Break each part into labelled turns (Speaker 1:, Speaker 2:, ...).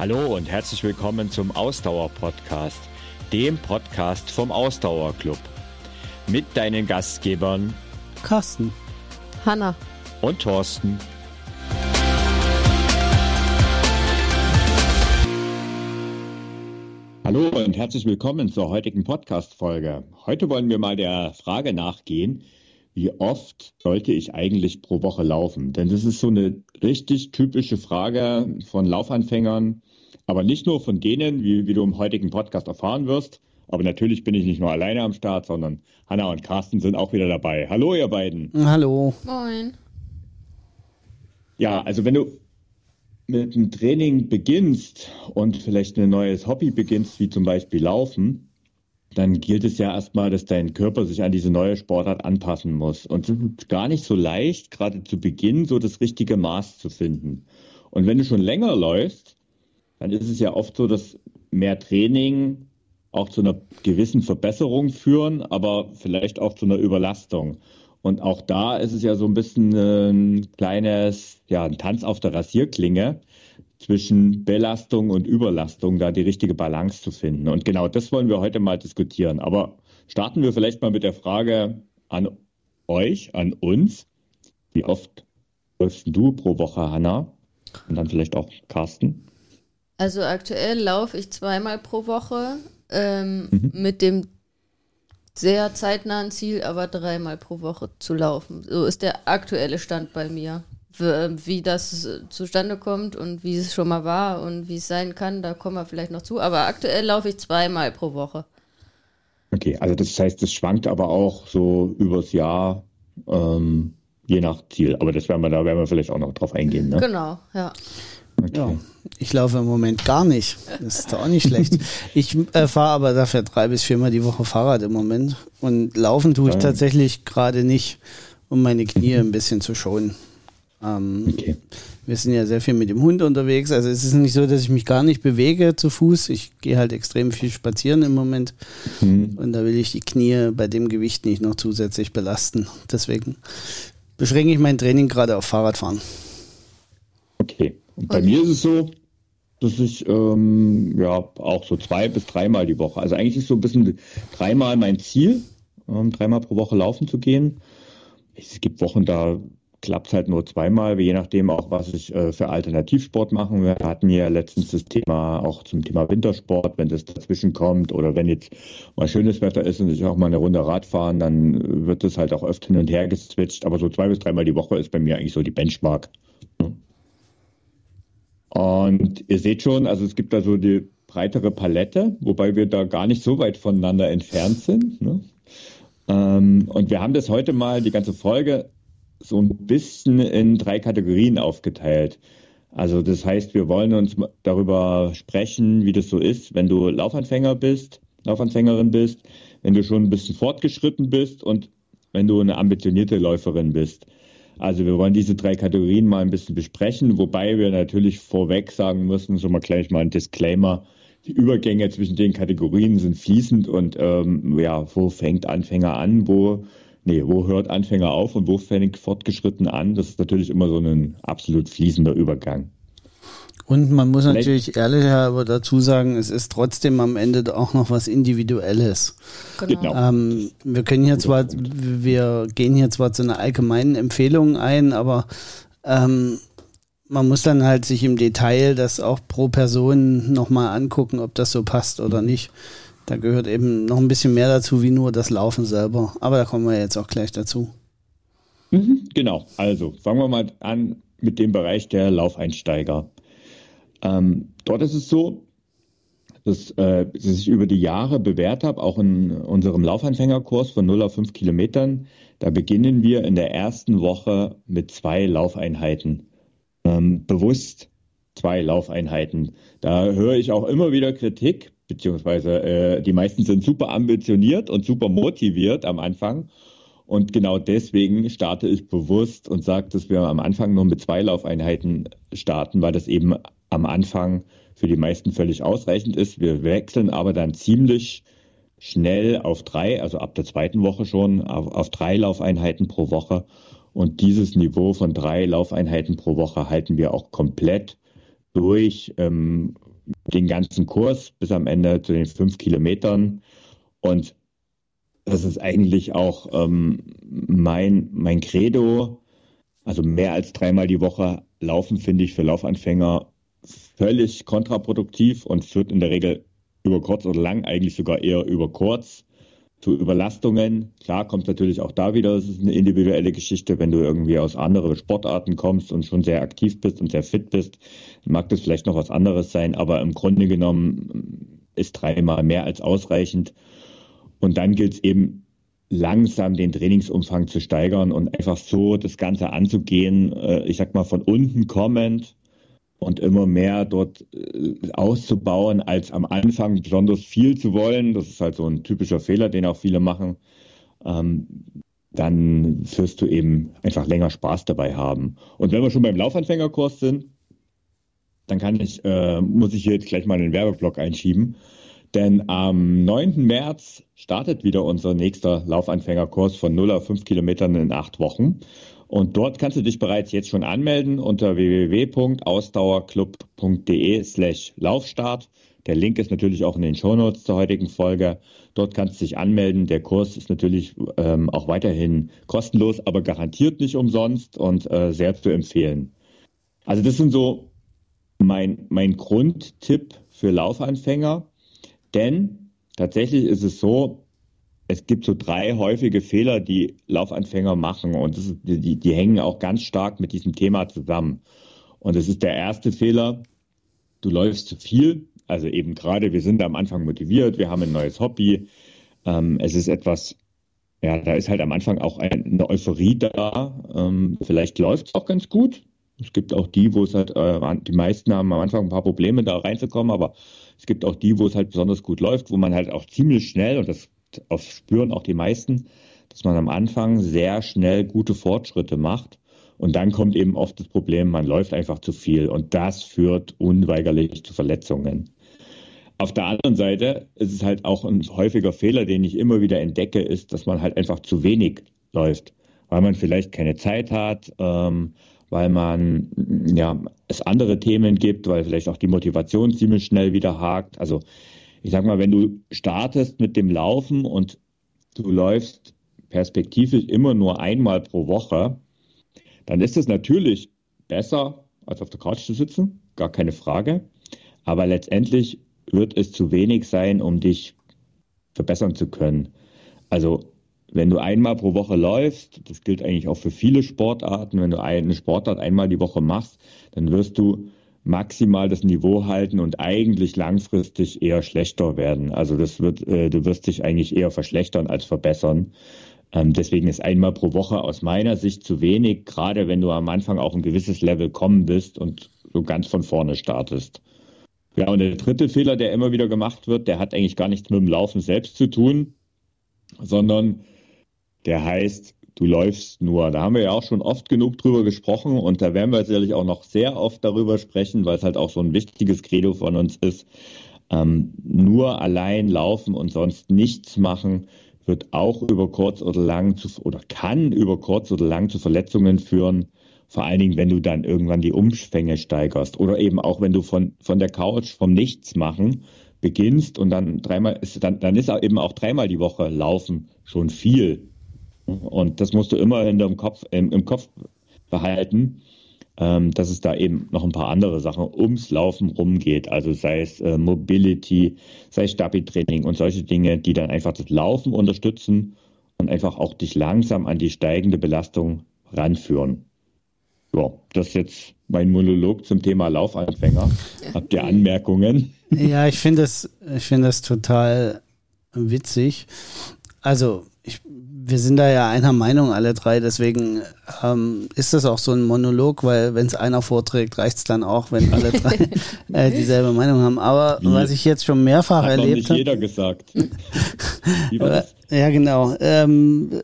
Speaker 1: Hallo und herzlich willkommen zum Ausdauer-Podcast, dem Podcast vom Ausdauerclub. Mit deinen Gastgebern
Speaker 2: Carsten,
Speaker 3: Hanna
Speaker 1: und Thorsten. Hallo und herzlich willkommen zur heutigen Podcast-Folge. Heute wollen wir mal der Frage nachgehen, wie oft sollte ich eigentlich pro Woche laufen? Denn das ist so eine richtig typische Frage von Laufanfängern, aber nicht nur von denen, wie, wie du im heutigen Podcast erfahren wirst. Aber natürlich bin ich nicht nur alleine am Start, sondern Hanna und Carsten sind auch wieder dabei. Hallo, ihr beiden.
Speaker 2: Hallo.
Speaker 3: Moin.
Speaker 1: Ja, also wenn du mit dem Training beginnst und vielleicht ein neues Hobby beginnst, wie zum Beispiel Laufen, dann gilt es ja erstmal, dass dein Körper sich an diese neue Sportart anpassen muss. Und es ist gar nicht so leicht, gerade zu Beginn so das richtige Maß zu finden. Und wenn du schon länger läufst, dann ist es ja oft so, dass mehr Training auch zu einer gewissen Verbesserung führen, aber vielleicht auch zu einer Überlastung. Und auch da ist es ja so ein bisschen ein kleines, ja, ein Tanz auf der Rasierklinge zwischen Belastung und Überlastung, da die richtige Balance zu finden. Und genau das wollen wir heute mal diskutieren. Aber starten wir vielleicht mal mit der Frage an euch, an uns. Wie oft läufst du pro Woche, Hanna? Und dann vielleicht auch Carsten?
Speaker 3: Also aktuell laufe ich zweimal pro Woche ähm, mhm. mit dem sehr zeitnahen Ziel, aber dreimal pro Woche zu laufen. So ist der aktuelle Stand bei mir. Wie das zustande kommt und wie es schon mal war und wie es sein kann, da kommen wir vielleicht noch zu. Aber aktuell laufe ich zweimal pro Woche.
Speaker 1: Okay, also das heißt, es schwankt aber auch so übers Jahr, ähm, je nach Ziel. Aber das werden wir, da werden wir vielleicht auch noch drauf eingehen. Ne?
Speaker 3: Genau, ja.
Speaker 2: Okay. Ja, ich laufe im Moment gar nicht. Das ist doch auch nicht schlecht. Ich äh, fahre aber dafür drei bis viermal die Woche Fahrrad im Moment. Und laufen tue ich ja. tatsächlich gerade nicht, um meine Knie ein bisschen zu schonen. Ähm, okay. Wir sind ja sehr viel mit dem Hund unterwegs. Also es ist nicht so, dass ich mich gar nicht bewege zu Fuß. Ich gehe halt extrem viel spazieren im Moment. Mhm. Und da will ich die Knie bei dem Gewicht nicht noch zusätzlich belasten. Deswegen beschränke ich mein Training gerade auf Fahrradfahren.
Speaker 1: Okay. Bei mir ist es so, dass ich ähm, ja auch so zwei bis dreimal die Woche, also eigentlich ist so ein bisschen dreimal mein Ziel, ähm, dreimal pro Woche laufen zu gehen. Es gibt Wochen, da klappt es halt nur zweimal, je nachdem auch, was ich äh, für Alternativsport mache. Wir hatten ja letztens das Thema auch zum Thema Wintersport, wenn das dazwischen kommt oder wenn jetzt mal schönes Wetter ist und ich auch mal eine Runde Rad fahren, dann wird das halt auch öfter hin und her geswitcht. Aber so zwei bis dreimal die Woche ist bei mir eigentlich so die Benchmark. Und ihr seht schon, also es gibt da so die breitere Palette, wobei wir da gar nicht so weit voneinander entfernt sind. Ne? Ähm, und wir haben das heute mal, die ganze Folge, so ein bisschen in drei Kategorien aufgeteilt. Also das heißt, wir wollen uns darüber sprechen, wie das so ist, wenn du Laufanfänger bist, Laufanfängerin bist, wenn du schon ein bisschen fortgeschritten bist und wenn du eine ambitionierte Läuferin bist. Also wir wollen diese drei Kategorien mal ein bisschen besprechen, wobei wir natürlich vorweg sagen müssen, so mal gleich mal ein Disclaimer, die Übergänge zwischen den Kategorien sind fließend und ähm, ja, wo fängt Anfänger an, wo nee, wo hört Anfänger auf und wo fängt fortgeschritten an? Das ist natürlich immer so ein absolut fließender Übergang.
Speaker 2: Und man muss natürlich ehrlich aber dazu sagen, es ist trotzdem am Ende auch noch was Individuelles. Genau. Ähm, wir können hier zwar, wir gehen hier zwar zu einer allgemeinen Empfehlung ein, aber ähm, man muss dann halt sich im Detail das auch pro Person nochmal angucken, ob das so passt oder nicht. Da gehört eben noch ein bisschen mehr dazu, wie nur das Laufen selber. Aber da kommen wir jetzt auch gleich dazu.
Speaker 1: Mhm, genau, also fangen wir mal an mit dem Bereich der Laufeinsteiger. Ähm, dort ist es so, dass äh, ich über die Jahre bewährt habe, auch in unserem Laufanfängerkurs von 0 auf 5 Kilometern. Da beginnen wir in der ersten Woche mit zwei Laufeinheiten. Ähm, bewusst zwei Laufeinheiten. Da höre ich auch immer wieder Kritik, beziehungsweise äh, die meisten sind super ambitioniert und super motiviert am Anfang. Und genau deswegen starte ich bewusst und sage, dass wir am Anfang nur mit zwei Laufeinheiten starten, weil das eben am Anfang für die meisten völlig ausreichend ist. Wir wechseln aber dann ziemlich schnell auf drei, also ab der zweiten Woche schon, auf, auf drei Laufeinheiten pro Woche. Und dieses Niveau von drei Laufeinheiten pro Woche halten wir auch komplett durch, ähm, den ganzen Kurs bis am Ende zu den fünf Kilometern. Und das ist eigentlich auch ähm, mein, mein Credo. Also mehr als dreimal die Woche laufen, finde ich für Laufanfänger völlig kontraproduktiv und führt in der Regel über kurz oder lang, eigentlich sogar eher über kurz zu Überlastungen. Klar kommt natürlich auch da wieder, das ist eine individuelle Geschichte, wenn du irgendwie aus anderen Sportarten kommst und schon sehr aktiv bist und sehr fit bist, mag das vielleicht noch was anderes sein, aber im Grunde genommen ist dreimal mehr als ausreichend. Und dann gilt es eben langsam den Trainingsumfang zu steigern und einfach so das Ganze anzugehen, äh, ich sag mal von unten kommend und immer mehr dort äh, auszubauen, als am Anfang besonders viel zu wollen. Das ist halt so ein typischer Fehler, den auch viele machen. Ähm, dann wirst du eben einfach länger Spaß dabei haben. Und wenn wir schon beim Laufanfängerkurs sind, dann kann ich, äh, muss ich hier jetzt gleich mal einen Werbeblock einschieben. Denn am 9. März startet wieder unser nächster Laufanfängerkurs von 0 auf 5 Kilometern in acht Wochen. Und dort kannst du dich bereits jetzt schon anmelden unter www.ausdauerclub.de slash Laufstart. Der Link ist natürlich auch in den Shownotes zur heutigen Folge. Dort kannst du dich anmelden. Der Kurs ist natürlich ähm, auch weiterhin kostenlos, aber garantiert nicht umsonst und äh, sehr zu empfehlen. Also das sind so mein, mein Grundtipp für Laufanfänger. Denn tatsächlich ist es so, es gibt so drei häufige Fehler, die Laufanfänger machen und ist, die, die hängen auch ganz stark mit diesem Thema zusammen. Und es ist der erste Fehler, du läufst zu viel. Also eben gerade, wir sind am Anfang motiviert, wir haben ein neues Hobby. Ähm, es ist etwas, ja, da ist halt am Anfang auch eine Euphorie da. Ähm, vielleicht läuft es auch ganz gut. Es gibt auch die, wo es halt, äh, die meisten haben am Anfang ein paar Probleme, da reinzukommen, aber es gibt auch die, wo es halt besonders gut läuft, wo man halt auch ziemlich schnell, und das auf spüren auch die meisten, dass man am Anfang sehr schnell gute Fortschritte macht. Und dann kommt eben oft das Problem, man läuft einfach zu viel und das führt unweigerlich zu Verletzungen. Auf der anderen Seite ist es halt auch ein häufiger Fehler, den ich immer wieder entdecke, ist, dass man halt einfach zu wenig läuft, weil man vielleicht keine Zeit hat, ähm, weil man ja es andere Themen gibt, weil vielleicht auch die Motivation ziemlich schnell wieder hakt. Also ich sag mal, wenn du startest mit dem Laufen und du läufst perspektivisch immer nur einmal pro Woche, dann ist es natürlich besser, als auf der Couch zu sitzen, gar keine Frage. Aber letztendlich wird es zu wenig sein, um dich verbessern zu können. Also wenn du einmal pro Woche läufst, das gilt eigentlich auch für viele Sportarten, wenn du eine Sportart einmal die Woche machst, dann wirst du maximal das Niveau halten und eigentlich langfristig eher schlechter werden. Also das wird, äh, du wirst dich eigentlich eher verschlechtern als verbessern. Ähm, deswegen ist einmal pro Woche aus meiner Sicht zu wenig, gerade wenn du am Anfang auch ein gewisses Level kommen bist und so ganz von vorne startest. Ja, und der dritte Fehler, der immer wieder gemacht wird, der hat eigentlich gar nichts mit dem Laufen selbst zu tun, sondern der heißt, du läufst nur. Da haben wir ja auch schon oft genug drüber gesprochen und da werden wir sicherlich auch noch sehr oft darüber sprechen, weil es halt auch so ein wichtiges Credo von uns ist. Ähm, nur allein laufen und sonst nichts machen wird auch über kurz oder lang zu, oder kann über kurz oder lang zu Verletzungen führen. Vor allen Dingen, wenn du dann irgendwann die Umfänge steigerst oder eben auch, wenn du von, von der Couch vom Nichts machen beginnst und dann dreimal ist, dann, dann ist eben auch dreimal die Woche laufen schon viel. Und das musst du immer in deinem Kopf, im, im Kopf behalten, ähm, dass es da eben noch ein paar andere Sachen ums Laufen rumgeht. Also sei es äh, Mobility, sei es Stabi-Training und solche Dinge, die dann einfach das Laufen unterstützen und einfach auch dich langsam an die steigende Belastung ranführen. Ja, das ist jetzt mein Monolog zum Thema Laufanfänger. Habt ihr Anmerkungen?
Speaker 2: Ja, ich finde das, ich finde das total witzig. Also, ich wir sind da ja einer Meinung, alle drei. Deswegen ähm, ist das auch so ein Monolog, weil wenn es einer vorträgt, reicht es dann auch, wenn alle drei äh, dieselbe Meinung haben. Aber Wie? was ich jetzt schon mehrfach Hat erlebt habe.
Speaker 1: jeder gesagt.
Speaker 2: ja, genau. Ähm,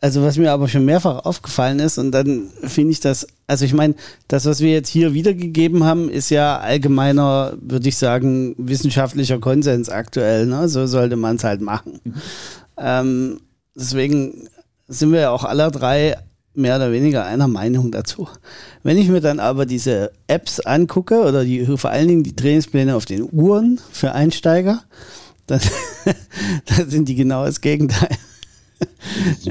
Speaker 2: also was mir aber schon mehrfach aufgefallen ist und dann finde ich das, also ich meine, das, was wir jetzt hier wiedergegeben haben, ist ja allgemeiner, würde ich sagen, wissenschaftlicher Konsens aktuell. Ne? So sollte man es halt machen. Mhm. Ähm, deswegen sind wir ja auch alle drei mehr oder weniger einer Meinung dazu. Wenn ich mir dann aber diese Apps angucke oder die, vor allen Dingen die Trainingspläne auf den Uhren für Einsteiger, dann, dann sind die genau das Gegenteil.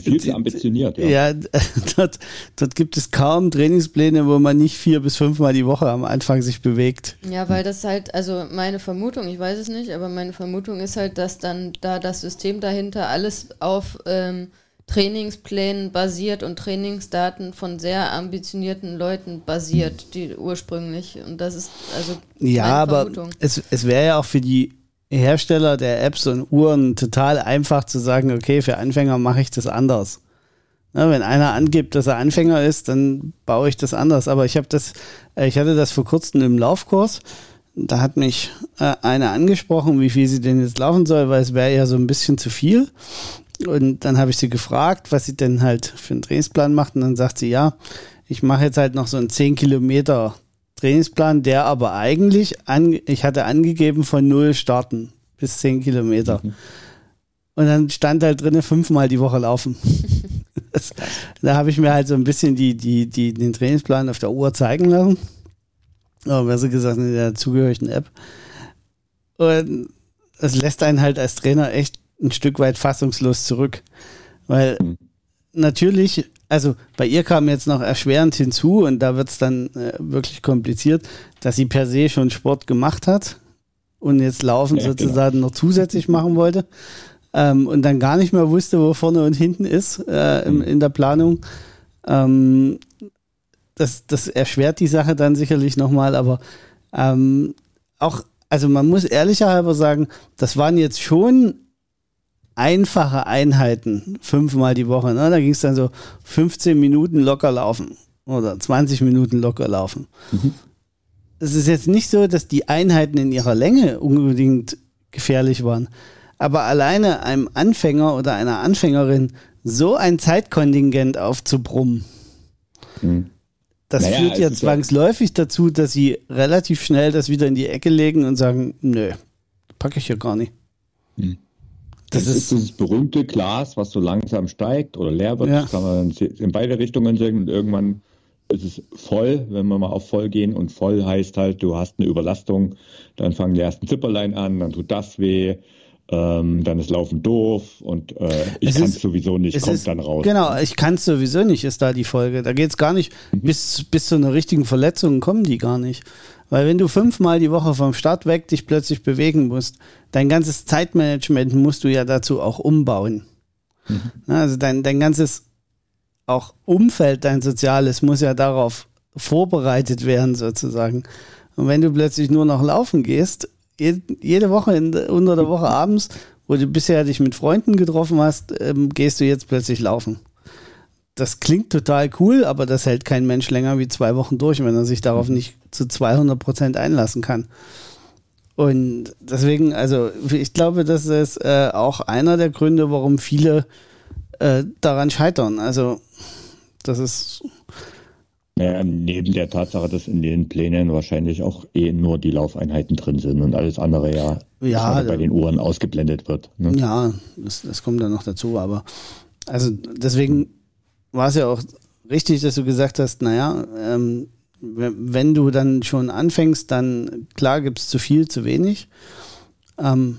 Speaker 1: Viel zu ambitioniert, ja.
Speaker 2: Ja, dort, dort gibt es kaum Trainingspläne, wo man nicht vier bis fünfmal die Woche am Anfang sich bewegt.
Speaker 3: Ja, weil das halt, also meine Vermutung, ich weiß es nicht, aber meine Vermutung ist halt, dass dann da das System dahinter alles auf ähm, Trainingsplänen basiert und Trainingsdaten von sehr ambitionierten Leuten basiert, die ursprünglich. Und das ist also.
Speaker 2: Ja, aber es, es wäre ja auch für die Hersteller der Apps und Uhren total einfach zu sagen, okay, für Anfänger mache ich das anders. Ja, wenn einer angibt, dass er Anfänger ist, dann baue ich das anders. Aber ich habe das, äh, ich hatte das vor kurzem im Laufkurs. Da hat mich äh, eine angesprochen, wie viel sie denn jetzt laufen soll, weil es wäre ja so ein bisschen zu viel. Und dann habe ich sie gefragt, was sie denn halt für einen Trainingsplan macht. Und dann sagt sie, ja, ich mache jetzt halt noch so einen 10 Kilometer Trainingsplan, der aber eigentlich, an, ich hatte angegeben von null starten bis 10 Kilometer. Mhm. Und dann stand halt drinnen fünfmal die Woche laufen. das, da habe ich mir halt so ein bisschen die, die, die, den Trainingsplan auf der Uhr zeigen lassen. Oder besser gesagt in der zugehörigen App. Und es lässt einen halt als Trainer echt ein Stück weit fassungslos zurück. Weil mhm. Natürlich also bei ihr kam jetzt noch erschwerend hinzu und da wird es dann äh, wirklich kompliziert, dass sie per se schon Sport gemacht hat und jetzt Laufen ja, genau. sozusagen genau. noch zusätzlich machen wollte ähm, und dann gar nicht mehr wusste, wo vorne und hinten ist äh, im, in der Planung. Ähm, das, das erschwert die Sache dann sicherlich nochmal, aber ähm, auch, also man muss ehrlicherhalber sagen, das waren jetzt schon einfache Einheiten, fünfmal die Woche. Ne? Da ging es dann so 15 Minuten locker laufen oder 20 Minuten locker laufen. Mhm. Es ist jetzt nicht so, dass die Einheiten in ihrer Länge unbedingt gefährlich waren. Aber alleine einem Anfänger oder einer Anfängerin so ein Zeitkontingent aufzubrummen, mhm. das naja, führt ja zwangsläufig dazu, dass sie relativ schnell das wieder in die Ecke legen und sagen, nö, packe ich hier gar nicht. Mhm.
Speaker 1: Das, das ist dieses berühmte Glas, was so langsam steigt oder leer wird. Ja. Das kann man in beide Richtungen sehen und irgendwann ist es voll, wenn wir mal auf voll gehen. Und voll heißt halt, du hast eine Überlastung, dann fangen die ersten Zipperlein an, dann tut das weh. Ähm, dann ist Laufen doof und äh, ich kann es sowieso nicht, kommt ist, dann raus.
Speaker 2: Genau, ich kann es sowieso nicht, ist da die Folge. Da geht es gar nicht, mhm. bis, bis zu einer richtigen Verletzung kommen die gar nicht. Weil wenn du fünfmal die Woche vom Start weg dich plötzlich bewegen musst, dein ganzes Zeitmanagement musst du ja dazu auch umbauen. Mhm. Also dein, dein ganzes auch Umfeld, dein Soziales muss ja darauf vorbereitet werden sozusagen. Und wenn du plötzlich nur noch laufen gehst, jede Woche in, unter der Woche abends, wo du bisher dich mit Freunden getroffen hast, ähm, gehst du jetzt plötzlich laufen das klingt total cool, aber das hält kein Mensch länger wie zwei Wochen durch, wenn er sich darauf mhm. nicht zu 200 Prozent einlassen kann. Und deswegen, also ich glaube, das ist äh, auch einer der Gründe, warum viele äh, daran scheitern. Also das ist.
Speaker 1: Ja, neben der Tatsache, dass in den Plänen wahrscheinlich auch eh nur die Laufeinheiten drin sind und alles andere ja, ja bei den Uhren ausgeblendet wird.
Speaker 2: Ne? Ja, das, das kommt dann noch dazu, aber also deswegen war es ja auch richtig, dass du gesagt hast, naja, ähm, wenn du dann schon anfängst, dann klar gibt es zu viel, zu wenig. Ähm,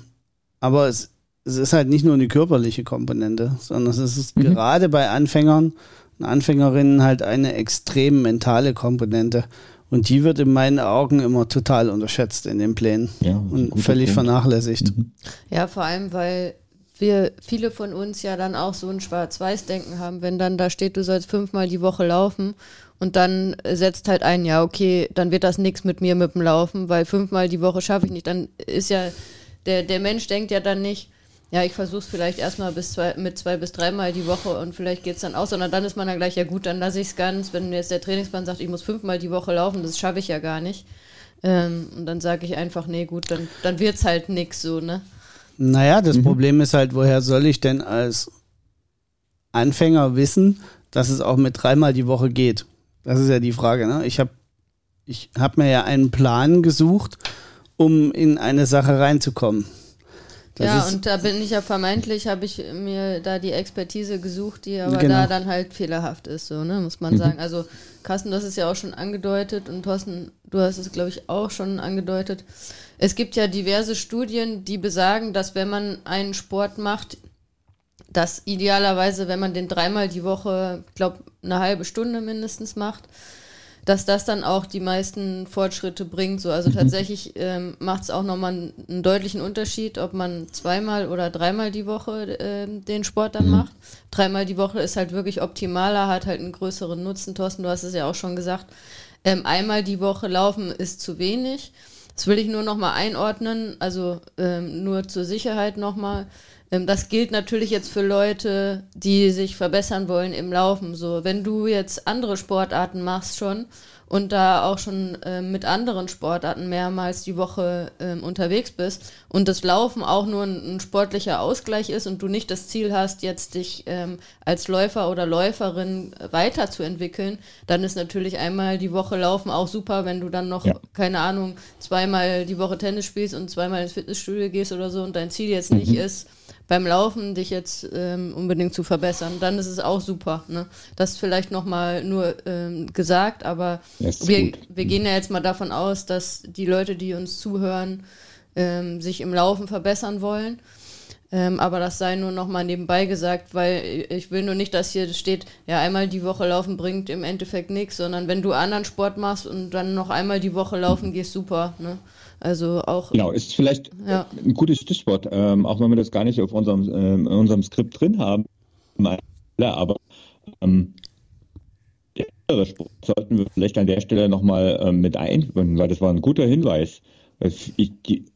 Speaker 2: aber es, es, ist halt nicht nur eine körperliche Komponente, sondern es ist mhm. gerade bei Anfängern und Anfängerinnen halt eine extrem mentale Komponente. Und die wird in meinen Augen immer total unterschätzt in den Plänen ja, und völlig Punkt. vernachlässigt. Mhm.
Speaker 3: Ja, vor allem, weil wir viele von uns ja dann auch so ein Schwarz-Weiß-Denken haben, wenn dann da steht, du sollst fünfmal die Woche laufen und dann setzt halt ein, ja, okay, dann wird das nichts mit mir mit dem Laufen, weil fünfmal die Woche schaffe ich nicht. Dann ist ja, der, der Mensch denkt ja dann nicht, ja, ich versuche es vielleicht erstmal bis zwei, mit zwei bis dreimal die Woche und vielleicht geht es dann aus, sondern dann ist man dann gleich, ja gut, dann lasse ich es ganz. Wenn jetzt der Trainingsplan sagt, ich muss fünfmal die Woche laufen, das schaffe ich ja gar nicht. Ähm, und dann sage ich einfach, nee, gut, dann, dann wird es halt nichts so, ne?
Speaker 2: Naja, das mhm. Problem ist halt, woher soll ich denn als Anfänger wissen, dass es auch mit dreimal die Woche geht? Das ist ja die Frage. Ne? Ich habe ich hab mir ja einen Plan gesucht, um in eine Sache reinzukommen.
Speaker 3: Das ja, und da bin ich ja vermeintlich, habe ich mir da die Expertise gesucht, die aber genau. da dann halt fehlerhaft ist, so, ne, muss man mhm. sagen. Also, Carsten, du hast es ja auch schon angedeutet und Thorsten, du hast es, glaube ich, auch schon angedeutet. Es gibt ja diverse Studien, die besagen, dass wenn man einen Sport macht, dass idealerweise, wenn man den dreimal die Woche, ich glaube, eine halbe Stunde mindestens macht, dass das dann auch die meisten Fortschritte bringt. So, also mhm. tatsächlich ähm, macht es auch nochmal einen, einen deutlichen Unterschied, ob man zweimal oder dreimal die Woche äh, den Sport dann mhm. macht. Dreimal die Woche ist halt wirklich optimaler, hat halt einen größeren Nutzen. Thorsten, du hast es ja auch schon gesagt. Ähm, einmal die Woche laufen ist zu wenig. Das will ich nur nochmal einordnen, also ähm, nur zur Sicherheit nochmal. Ähm, das gilt natürlich jetzt für Leute, die sich verbessern wollen im Laufen. So, wenn du jetzt andere Sportarten machst schon und da auch schon äh, mit anderen Sportarten mehrmals die Woche äh, unterwegs bist und das Laufen auch nur ein, ein, sportlicher Ausgleich ist und du nicht das Ziel hast, jetzt dich ähm, als Läufer oder Läuferin weiterzuentwickeln, dann ist natürlich einmal die Woche Laufen auch super, wenn du dann noch, ja. keine Ahnung, zweimal die Woche Tennis spielst und zweimal ins Fitnessstudio gehst oder so und dein Ziel jetzt mhm. nicht ist, beim Laufen dich jetzt ähm, unbedingt zu verbessern, dann ist es auch super. Ne? Das vielleicht nochmal nur ähm, gesagt, aber wir, wir gehen ja jetzt mal davon aus, dass die Leute, die uns zuhören, ähm, sich im Laufen verbessern wollen. Ähm, aber das sei nur nochmal nebenbei gesagt, weil ich will nur nicht, dass hier steht, ja, einmal die Woche laufen bringt im Endeffekt nichts, sondern wenn du anderen Sport machst und dann noch einmal die Woche laufen gehst, super. Ne? Also auch.
Speaker 1: Genau, ist vielleicht ja. ein gutes Stichwort, ähm, auch wenn wir das gar nicht auf unserem, ähm, in unserem Skript drin haben. Aber ähm, der andere Sport sollten wir vielleicht an der Stelle nochmal ähm, mit einbinden, weil das war ein guter Hinweis. Ich,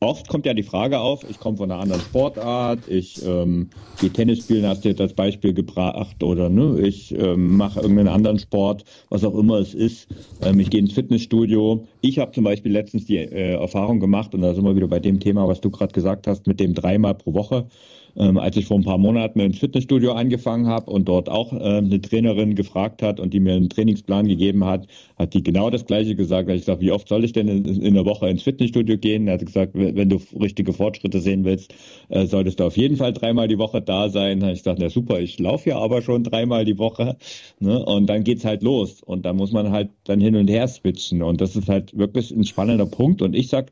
Speaker 1: oft kommt ja die Frage auf, ich komme von einer anderen Sportart, ich ähm, gehe Tennis spielen, hast du jetzt als Beispiel gebracht, oder ne, ich ähm, mache irgendeinen anderen Sport, was auch immer es ist. Ähm, ich gehe ins Fitnessstudio. Ich habe zum Beispiel letztens die äh, Erfahrung gemacht, und da sind wir wieder bei dem Thema, was du gerade gesagt hast, mit dem dreimal pro Woche. Ähm, als ich vor ein paar Monaten dem Fitnessstudio angefangen habe und dort auch äh, eine Trainerin gefragt hat und die mir einen Trainingsplan gegeben hat, hat die genau das Gleiche gesagt. Da ich gesagt, wie oft soll ich denn in, in der Woche ins Fitnessstudio gehen? Er hat gesagt, wenn du richtige Fortschritte sehen willst, äh, solltest du auf jeden Fall dreimal die Woche da sein. Da habe ich gesagt, na super, ich laufe ja aber schon dreimal die Woche. Ne? Und dann geht's halt los. Und da muss man halt dann hin und her switchen. Und das ist halt wirklich ein spannender Punkt. Und ich sag,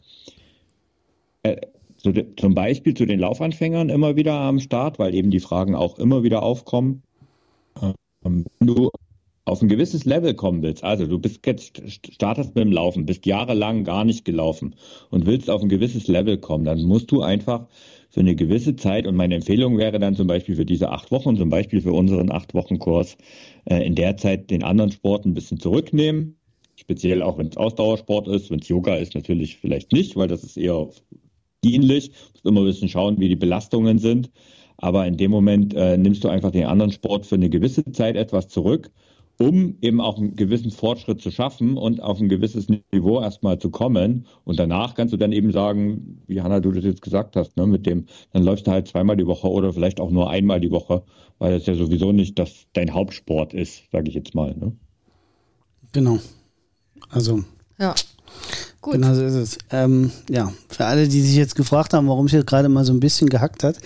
Speaker 1: äh, zu, zum Beispiel zu den Laufanfängern immer wieder am Start, weil eben die Fragen auch immer wieder aufkommen. Ähm, wenn du auf ein gewisses Level kommen willst, also du bist jetzt startest mit dem Laufen, bist jahrelang gar nicht gelaufen und willst auf ein gewisses Level kommen, dann musst du einfach für eine gewisse Zeit und meine Empfehlung wäre dann zum Beispiel für diese acht Wochen, zum Beispiel für unseren acht Wochen Kurs, äh, in der Zeit den anderen Sport ein bisschen zurücknehmen, speziell auch wenn es Ausdauersport ist, wenn es Yoga ist natürlich vielleicht nicht, weil das ist eher dienlich. Du musst immer ein bisschen schauen, wie die Belastungen sind. Aber in dem Moment äh, nimmst du einfach den anderen Sport für eine gewisse Zeit etwas zurück, um eben auch einen gewissen Fortschritt zu schaffen und auf ein gewisses Niveau erstmal zu kommen. Und danach kannst du dann eben sagen, wie Hanna, du das jetzt gesagt hast, ne, mit dem, dann läufst du halt zweimal die Woche oder vielleicht auch nur einmal die Woche, weil das ja sowieso nicht das dein Hauptsport ist, sage ich jetzt mal. Ne?
Speaker 2: Genau. Also. Ja. Gut. Genau so ist es. Ähm, ja, für alle, die sich jetzt gefragt haben, warum es hier gerade mal so ein bisschen gehackt hat,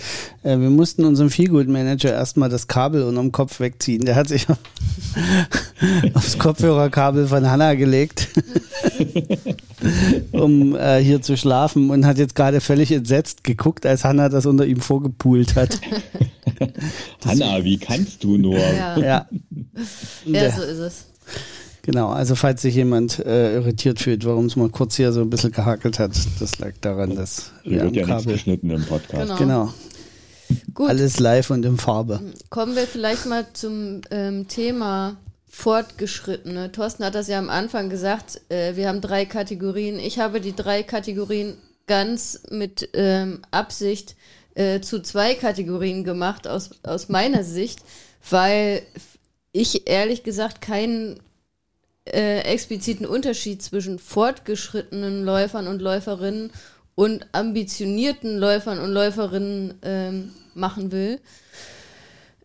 Speaker 2: äh, wir mussten unserem Feelgood-Manager erstmal das Kabel unterm Kopf wegziehen. Der hat sich aufs Kopfhörerkabel von Hanna gelegt, um äh, hier zu schlafen und hat jetzt gerade völlig entsetzt geguckt, als Hanna das unter ihm vorgepult hat.
Speaker 1: Hanna, wie kannst du nur?
Speaker 3: Ja, ja. ja so ist es.
Speaker 2: Genau, also falls sich jemand äh, irritiert fühlt, warum es mal kurz hier so ein bisschen gehakelt hat, das lag daran, dass
Speaker 1: hier wir wird ja Kabel nichts geschnitten im Podcast.
Speaker 2: Genau. genau. Gut. Alles live und in Farbe.
Speaker 3: Kommen wir vielleicht mal zum ähm, Thema Fortgeschrittene. Thorsten hat das ja am Anfang gesagt, äh, wir haben drei Kategorien. Ich habe die drei Kategorien ganz mit ähm, Absicht äh, zu zwei Kategorien gemacht, aus, aus meiner Sicht, weil ich ehrlich gesagt keinen äh, expliziten Unterschied zwischen fortgeschrittenen Läufern und Läuferinnen und ambitionierten Läufern und Läuferinnen ähm, machen will.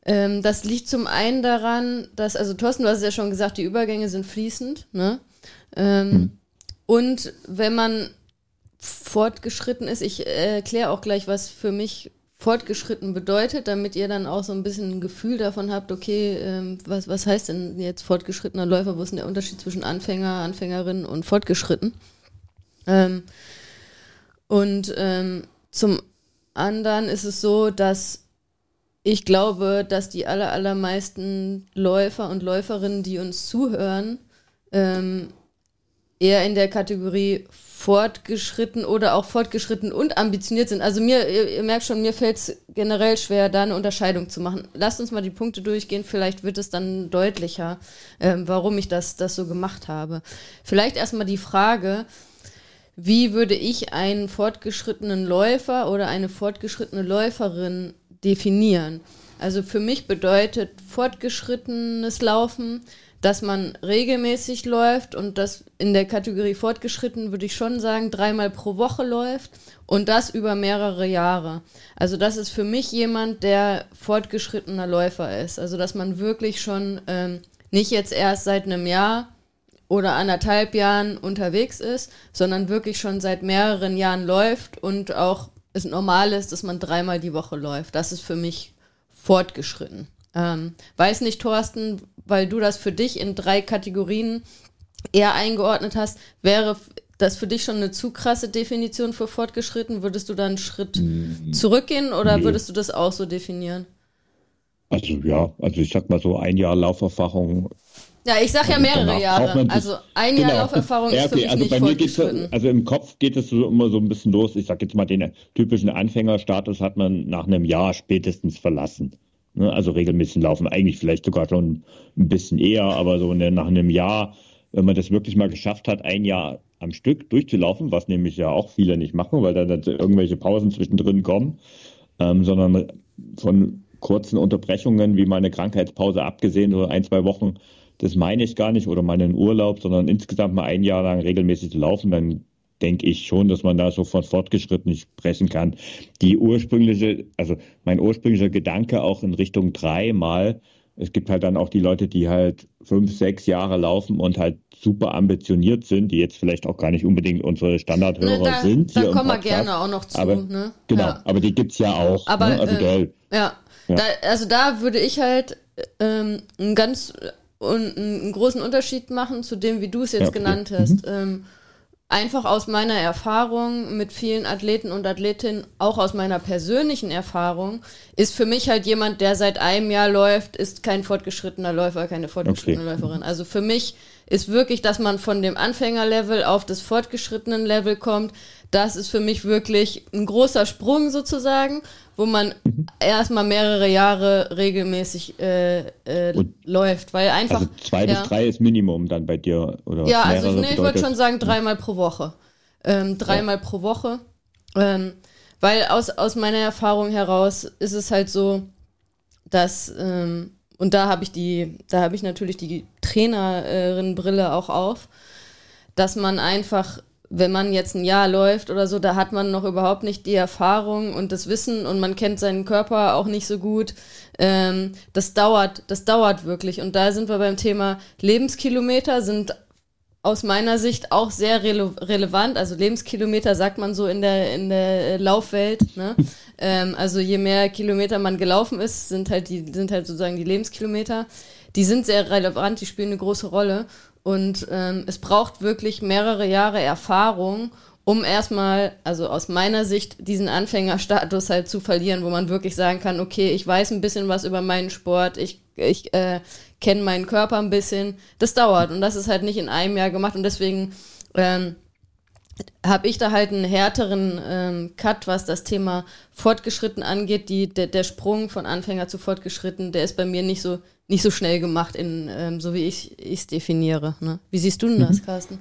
Speaker 3: Ähm, das liegt zum einen daran, dass, also Thorsten, du hast es ja schon gesagt, die Übergänge sind fließend. Ne? Ähm, mhm. Und wenn man fortgeschritten ist. Ich äh, erkläre auch gleich, was für mich fortgeschritten bedeutet, damit ihr dann auch so ein bisschen ein Gefühl davon habt, okay, ähm, was, was heißt denn jetzt fortgeschrittener Läufer? Wo ist denn der Unterschied zwischen Anfänger, Anfängerin und fortgeschritten? Ähm, und ähm, zum anderen ist es so, dass ich glaube, dass die aller, allermeisten Läufer und Läuferinnen, die uns zuhören, ähm, eher in der Kategorie fortgeschritten oder auch fortgeschritten und ambitioniert sind. Also mir, ihr, ihr merkt schon, mir fällt es generell schwer, da eine Unterscheidung zu machen. Lasst uns mal die Punkte durchgehen, vielleicht wird es dann deutlicher, ähm, warum ich das, das so gemacht habe. Vielleicht erstmal die Frage, wie würde ich einen fortgeschrittenen Läufer oder eine fortgeschrittene Läuferin definieren? Also für mich bedeutet fortgeschrittenes Laufen, dass man regelmäßig läuft und das in der Kategorie fortgeschritten würde ich schon sagen, dreimal pro Woche läuft und das über mehrere Jahre. Also das ist für mich jemand, der fortgeschrittener Läufer ist. Also dass man wirklich schon ähm, nicht jetzt erst seit einem Jahr oder anderthalb Jahren unterwegs ist, sondern wirklich schon seit mehreren Jahren läuft und auch es normal ist, dass man dreimal die Woche läuft. Das ist für mich fortgeschritten. Ähm, weiß nicht, Thorsten, weil du das für dich in drei Kategorien eher eingeordnet hast, wäre das für dich schon eine zu krasse Definition für fortgeschritten? Würdest du da einen Schritt mhm. zurückgehen oder nee. würdest du das auch so definieren?
Speaker 1: Also ja, also ich sag mal so ein Jahr Lauferfahrung.
Speaker 3: Ja, ich sag ja mehrere Jahre. Also ein Jahr genau. Lauferfahrung ist für mich
Speaker 1: also
Speaker 3: nicht
Speaker 1: bei mir geht's, Also im Kopf geht es so immer so ein bisschen los. Ich sag jetzt mal, den typischen Anfängerstatus hat man nach einem Jahr spätestens verlassen. Ne? Also regelmäßig laufen, eigentlich vielleicht sogar schon ein bisschen eher, aber so nach einem Jahr, wenn man das wirklich mal geschafft hat, ein Jahr am Stück durchzulaufen, was nämlich ja auch viele nicht machen, weil da dann irgendwelche Pausen zwischendrin kommen, ähm, sondern von kurzen Unterbrechungen wie meine Krankheitspause abgesehen, so ein, zwei Wochen, das meine ich gar nicht, oder meinen Urlaub, sondern insgesamt mal ein Jahr lang regelmäßig zu laufen, dann denke ich schon, dass man da so von fortgeschritten sprechen kann. Die ursprüngliche, also mein ursprünglicher Gedanke auch in Richtung dreimal, es gibt halt dann auch die Leute, die halt fünf, sechs Jahre laufen und halt super ambitioniert sind, die jetzt vielleicht auch gar nicht unbedingt unsere Standardhörer
Speaker 3: ne, da,
Speaker 1: sind.
Speaker 3: Da kommen wir gerne auch noch zu.
Speaker 1: Aber,
Speaker 3: ne?
Speaker 1: Genau, ja. aber die gibt's ja auch.
Speaker 3: Aber,
Speaker 1: ne?
Speaker 3: also äh, ja, ja. Da, also da würde ich halt ähm, einen ganz einen großen Unterschied machen zu dem, wie du es jetzt ja, okay. genannt hast. Mhm. Ähm, einfach aus meiner Erfahrung mit vielen Athleten und Athletinnen, auch aus meiner persönlichen Erfahrung, ist für mich halt jemand, der seit einem Jahr läuft, ist kein fortgeschrittener Läufer, keine fortgeschrittene okay. Läuferin. Also für mich ist wirklich, dass man von dem Anfängerlevel auf das fortgeschrittenen Level kommt. Das ist für mich wirklich ein großer Sprung sozusagen, wo man mhm. erstmal mehrere Jahre regelmäßig äh, äh, läuft, weil einfach also
Speaker 1: zwei ja, bis drei ist Minimum dann bei dir oder
Speaker 3: ja, also nee, ich würde schon sagen dreimal pro Woche, ähm, dreimal ja. pro Woche, ähm, weil aus aus meiner Erfahrung heraus ist es halt so, dass ähm, und da habe ich die, da habe ich natürlich die Trainerin-Brille auch auf, dass man einfach, wenn man jetzt ein Jahr läuft oder so, da hat man noch überhaupt nicht die Erfahrung und das Wissen und man kennt seinen Körper auch nicht so gut. Ähm, das dauert, das dauert wirklich. Und da sind wir beim Thema Lebenskilometer, sind aus meiner Sicht auch sehr rele relevant. Also Lebenskilometer sagt man so in der, in der Laufwelt. Ne? ähm, also je mehr Kilometer man gelaufen ist, sind halt die, sind halt sozusagen die Lebenskilometer. Die sind sehr relevant, die spielen eine große Rolle. Und ähm, es braucht wirklich mehrere Jahre Erfahrung, um erstmal, also aus meiner Sicht, diesen Anfängerstatus halt zu verlieren, wo man wirklich sagen kann, okay, ich weiß ein bisschen was über meinen Sport, ich, ich äh, kenne meinen Körper ein bisschen. Das dauert und das ist halt nicht in einem Jahr gemacht und deswegen ähm, habe ich da halt einen härteren ähm, Cut, was das Thema fortgeschritten angeht. Die, der, der Sprung von Anfänger zu fortgeschritten, der ist bei mir nicht so, nicht so schnell gemacht, in, ähm, so wie ich es definiere. Ne? Wie siehst du denn das, mhm. Carsten?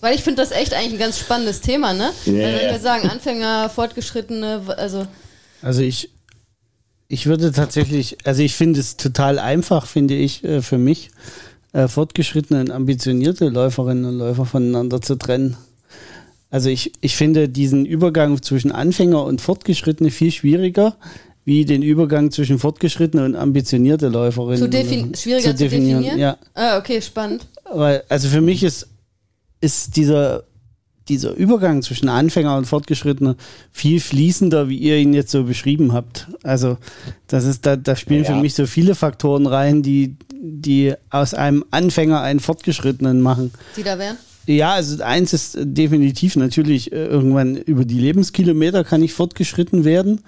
Speaker 3: Weil ich finde das echt eigentlich ein ganz spannendes Thema, ne? Yeah. Wenn wir sagen, Anfänger, Fortgeschrittene, also.
Speaker 2: Also ich, ich würde tatsächlich, also ich finde es total einfach, finde ich, äh, für mich, äh, fortgeschrittene und ambitionierte Läuferinnen und Läufer voneinander zu trennen. Also ich, ich finde diesen Übergang zwischen Anfänger und Fortgeschrittene viel schwieriger, wie den Übergang zwischen fortgeschrittene und ambitionierte Läuferinnen.
Speaker 3: Zu defin schwieriger zu definieren? Zu definieren?
Speaker 2: Ja.
Speaker 3: Ah, okay, spannend.
Speaker 2: Weil, also für mich ist, ist dieser dieser Übergang zwischen Anfänger und Fortgeschrittener viel fließender, wie ihr ihn jetzt so beschrieben habt. Also das ist, da, da spielen ja. für mich so viele Faktoren rein, die, die aus einem Anfänger einen Fortgeschrittenen machen.
Speaker 3: Die da wären?
Speaker 2: Ja, also eins ist definitiv natürlich, äh, irgendwann über die Lebenskilometer kann ich fortgeschritten werden.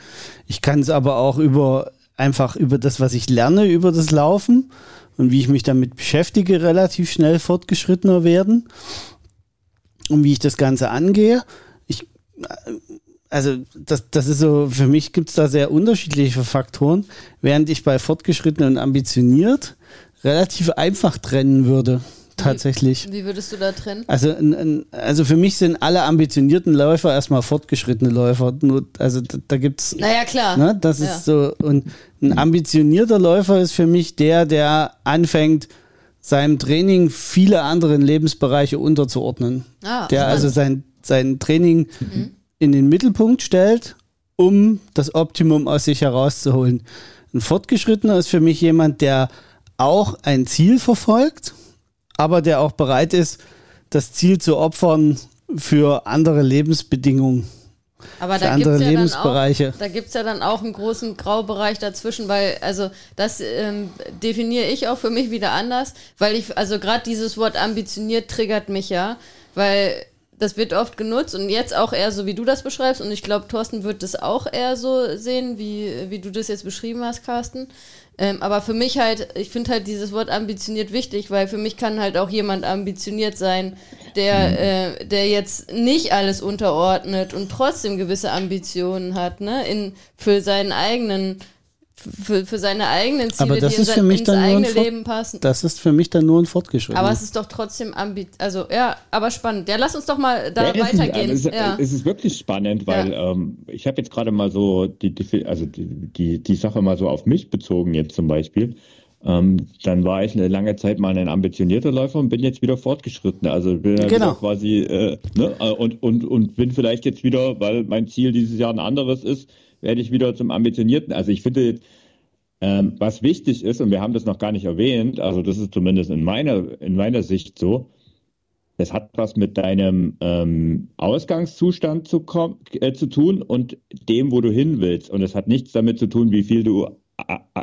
Speaker 2: Ich kann es aber auch über einfach über das, was ich lerne, über das Laufen und wie ich mich damit beschäftige, relativ schnell fortgeschrittener werden. Und wie ich das Ganze angehe. Ich, also das, das ist so, für mich gibt es da sehr unterschiedliche Faktoren, während ich bei fortgeschritten und ambitioniert relativ einfach trennen würde tatsächlich.
Speaker 3: Wie, wie, würdest du da trennen?
Speaker 2: Also, also für mich sind alle ambitionierten Läufer erstmal fortgeschrittene Läufer. Nur, also da, da es.
Speaker 3: Naja, klar.
Speaker 2: Ne, das ja. ist so. Und ein ambitionierter Läufer ist für mich der, der anfängt, seinem Training viele andere Lebensbereiche unterzuordnen. Ah, der also sein, sein Training mhm. in den Mittelpunkt stellt, um das Optimum aus sich herauszuholen. Ein Fortgeschrittener ist für mich jemand, der auch ein Ziel verfolgt, aber der auch bereit ist, das Ziel zu opfern für andere Lebensbedingungen.
Speaker 3: Aber da gibt es ja, Lebensbereiche. da gibt's ja dann auch einen großen Graubereich dazwischen, weil, also das ähm, definiere ich auch für mich wieder anders, weil ich, also gerade dieses Wort ambitioniert triggert mich ja, weil das wird oft genutzt und jetzt auch eher so, wie du das beschreibst und ich glaube, Thorsten wird das auch eher so sehen, wie, wie du das jetzt beschrieben hast, Carsten. Ähm, aber für mich halt, ich finde halt dieses Wort ambitioniert wichtig, weil für mich kann halt auch jemand ambitioniert sein, der, mhm. äh, der jetzt nicht alles unterordnet und trotzdem gewisse Ambitionen hat, ne, in, für seinen eigenen für, für seine eigenen Ziele,
Speaker 2: die in sein, ins eigene Leben passen. Das ist für mich dann nur ein Fortgeschritten.
Speaker 3: Aber es ist doch trotzdem ambit also ja, aber spannend. Ja, lass uns doch mal da ja, weitergehen.
Speaker 1: Es
Speaker 3: ist,
Speaker 1: ja. es ist wirklich spannend, weil ja. ähm, ich habe jetzt gerade mal so die, die, also die, die, die Sache mal so auf mich bezogen jetzt zum Beispiel. Ähm, dann war ich eine lange Zeit mal ein ambitionierter Läufer und bin jetzt wieder fortgeschritten. Also bin ja genau. quasi äh, ne, äh, und, und, und bin vielleicht jetzt wieder, weil mein Ziel dieses Jahr ein anderes ist, werde ich wieder zum Ambitionierten. Also ich finde, ähm, was wichtig ist, und wir haben das noch gar nicht erwähnt, also das ist zumindest in meiner, in meiner Sicht so, das hat was mit deinem ähm, Ausgangszustand zu, äh, zu tun und dem, wo du hin willst. Und es hat nichts damit zu tun, wie viel du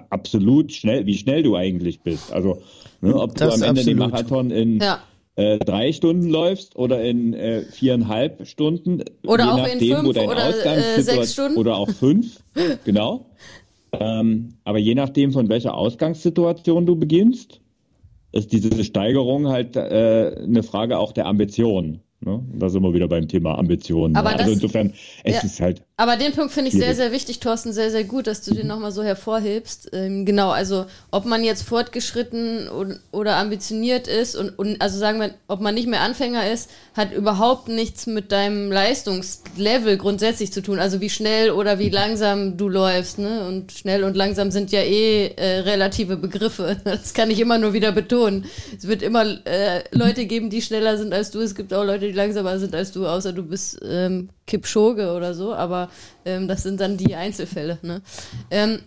Speaker 1: absolut schnell, wie schnell du eigentlich bist. Also, ne, ob das du am Ende den Marathon in ja. Äh, drei Stunden läufst oder in äh, viereinhalb Stunden.
Speaker 3: Oder je auch nachdem, in fünf wo dein oder äh, sechs Stunden.
Speaker 1: Oder auch fünf, genau. Ähm, aber je nachdem, von welcher Ausgangssituation du beginnst, ist diese Steigerung halt äh, eine Frage auch der Ambition. Ne? Da sind wir wieder beim Thema Ambitionen.
Speaker 3: Aber also
Speaker 1: das, insofern,
Speaker 3: es ja, ist halt. Aber den Punkt finde ich sehr, sehr wichtig, Thorsten, sehr, sehr gut, dass du den nochmal so hervorhebst. Ähm, genau, also ob man jetzt fortgeschritten und, oder ambitioniert ist und, und also sagen wir, ob man nicht mehr Anfänger ist, hat überhaupt nichts mit deinem Leistungslevel grundsätzlich zu tun. Also wie schnell oder wie langsam du läufst. Ne? Und schnell und langsam sind ja eh äh, relative Begriffe. Das kann ich immer nur wieder betonen. Es wird immer äh, Leute geben, die schneller sind als du. Es gibt auch Leute, die langsamer sind als du, außer du bist ähm, Kipchoge oder so. Aber ähm, das sind dann die Einzelfälle. Ne? Ähm,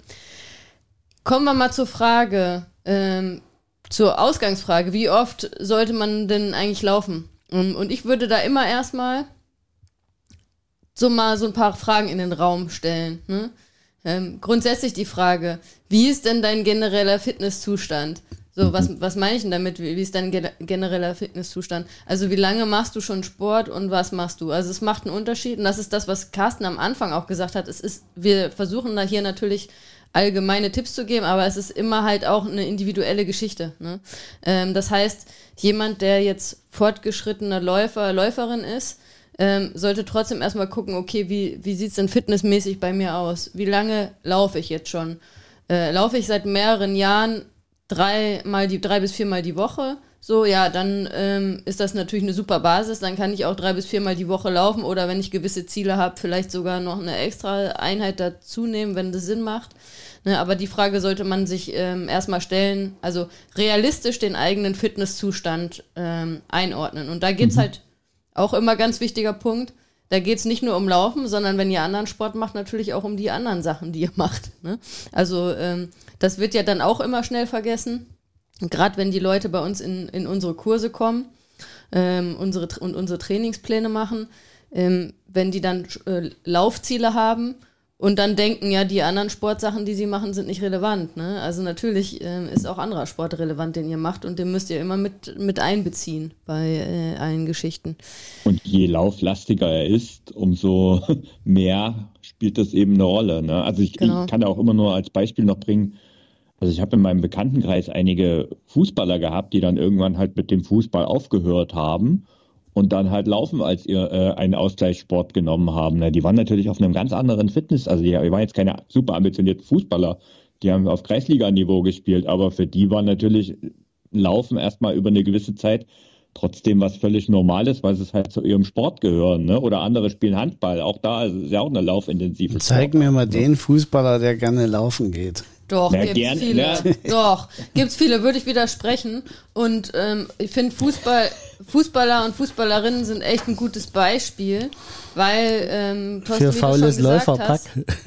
Speaker 3: kommen wir mal zur Frage, ähm, zur Ausgangsfrage. Wie oft sollte man denn eigentlich laufen? Ähm, und ich würde da immer erstmal so mal so ein paar Fragen in den Raum stellen. Ne? Ähm, grundsätzlich die Frage, wie ist denn dein genereller Fitnesszustand? So, was, was meine ich denn damit? Wie, wie ist dein genereller Fitnesszustand? Also, wie lange machst du schon Sport und was machst du? Also, es macht einen Unterschied und das ist das, was Carsten am Anfang auch gesagt hat. Es ist, wir versuchen da hier natürlich allgemeine Tipps zu geben, aber es ist immer halt auch eine individuelle Geschichte. Ne? Ähm, das heißt, jemand, der jetzt fortgeschrittener Läufer, Läuferin ist, ähm, sollte trotzdem erstmal gucken, okay, wie, wie sieht es denn fitnessmäßig bei mir aus? Wie lange laufe ich jetzt schon? Äh, laufe ich seit mehreren Jahren drei, mal die, drei bis viermal die Woche? So, ja, dann ähm, ist das natürlich eine super Basis. Dann kann ich auch drei bis viermal die Woche laufen oder wenn ich gewisse Ziele habe, vielleicht sogar noch eine extra Einheit dazu nehmen, wenn das Sinn macht. Ne, aber die Frage sollte man sich ähm, erstmal stellen, also realistisch den eigenen Fitnesszustand ähm, einordnen. Und da geht es mhm. halt auch immer ganz wichtiger Punkt. Da geht es nicht nur um Laufen, sondern wenn ihr anderen Sport macht, natürlich auch um die anderen Sachen, die ihr macht. Ne? Also ähm, das wird ja dann auch immer schnell vergessen. Gerade wenn die Leute bei uns in, in unsere Kurse kommen, ähm, unsere, und unsere Trainingspläne machen, ähm, wenn die dann äh, Laufziele haben und dann denken, ja, die anderen Sportsachen, die sie machen, sind nicht relevant. Ne? Also natürlich äh, ist auch anderer Sport relevant, den ihr macht und den müsst ihr immer mit, mit einbeziehen bei äh, allen Geschichten.
Speaker 1: Und je lauflastiger er ist, umso mehr spielt das eben eine Rolle. Ne? Also ich, genau. ich kann auch immer nur als Beispiel noch bringen, also ich habe in meinem Bekanntenkreis einige Fußballer gehabt, die dann irgendwann halt mit dem Fußball aufgehört haben und dann halt Laufen als ihr äh, einen Ausgleichssport genommen haben. Ne? Die waren natürlich auf einem ganz anderen Fitness, also die, waren jetzt keine super ambitionierten Fußballer, die haben auf Kreisliga-Niveau gespielt, aber für die war natürlich Laufen erstmal über eine gewisse Zeit trotzdem was völlig Normales, weil es halt zu ihrem Sport gehören. Ne? Oder andere spielen Handball. Auch da ist es ja auch eine laufintensive
Speaker 2: Zeig Sport. mir mal den Fußballer, der gerne laufen geht.
Speaker 3: Doch, Na, gibt's gern, viele. Na. Doch, gibt's viele, würde ich widersprechen. Und ähm, ich finde Fußball, Fußballer und Fußballerinnen sind echt ein gutes Beispiel, weil ähm,
Speaker 2: Thorsten, Für faules Läuferpack.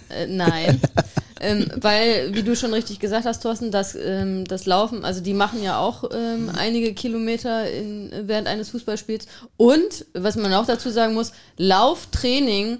Speaker 3: Äh, nein. ähm, weil, wie du schon richtig gesagt hast, Thorsten, das, ähm, das Laufen, also die machen ja auch ähm, einige Kilometer in, während eines Fußballspiels. Und, was man auch dazu sagen muss, Lauftraining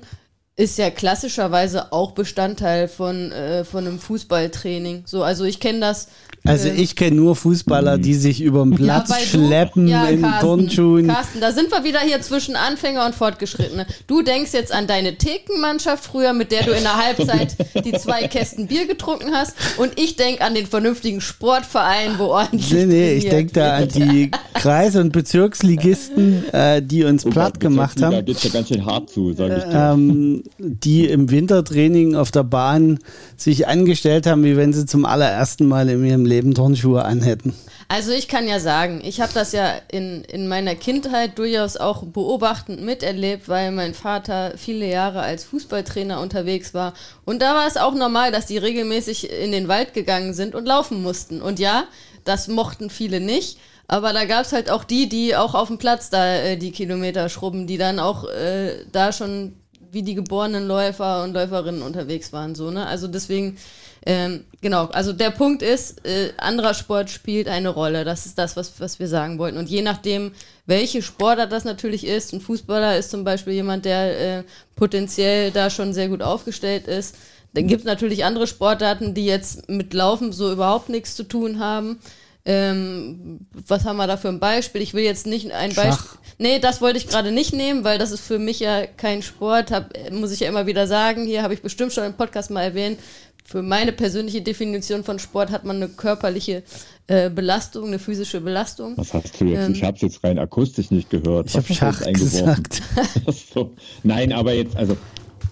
Speaker 3: ist ja klassischerweise auch Bestandteil von, äh, von einem Fußballtraining. So, also ich kenne das
Speaker 2: also ähm, ich kenne nur Fußballer, die sich über den Platz ja, schleppen ja, in Carsten, Turnschuhen.
Speaker 3: Carsten, da sind wir wieder hier zwischen Anfänger und Fortgeschrittene. Du denkst jetzt an deine Thekenmannschaft früher, mit der du in der Halbzeit die zwei Kästen Bier getrunken hast. Und ich denke an den vernünftigen Sportverein, wo ordentlich
Speaker 2: Nee, nee, ich denke da an die Kreis- und Bezirksligisten, äh, die uns oh, platt gemacht haben. Da
Speaker 1: geht's ja ganz schön hart zu, sag ich dir.
Speaker 2: Ähm, die im Wintertraining auf der Bahn sich angestellt haben, wie wenn sie zum allerersten Mal in ihrem Leben Turnschuhe anhätten.
Speaker 3: Also ich kann ja sagen, ich habe das ja in, in meiner Kindheit durchaus auch beobachtend miterlebt, weil mein Vater viele Jahre als Fußballtrainer unterwegs war. Und da war es auch normal, dass die regelmäßig in den Wald gegangen sind und laufen mussten. Und ja, das mochten viele nicht. Aber da gab es halt auch die, die auch auf dem Platz da äh, die Kilometer schrubben, die dann auch äh, da schon wie die geborenen Läufer und Läuferinnen unterwegs waren. So, ne? Also deswegen ähm, genau, also der Punkt ist, äh, anderer Sport spielt eine Rolle. Das ist das, was, was wir sagen wollten. Und je nachdem, welche Sportart das natürlich ist, ein Fußballer ist zum Beispiel jemand, der äh, potenziell da schon sehr gut aufgestellt ist. Dann gibt es natürlich andere Sportarten, die jetzt mit Laufen so überhaupt nichts zu tun haben. Ähm, was haben wir da für ein Beispiel? Ich will jetzt nicht ein Beispiel. Nee, das wollte ich gerade nicht nehmen, weil das ist für mich ja kein Sport. Hab, muss ich ja immer wieder sagen. Hier habe ich bestimmt schon im Podcast mal erwähnt für meine persönliche Definition von Sport hat man eine körperliche äh, Belastung, eine physische Belastung.
Speaker 1: Was hast du jetzt? Ähm, ich habe es jetzt rein akustisch nicht gehört.
Speaker 2: Ich habe Schach gesagt.
Speaker 1: so. Nein, aber jetzt, also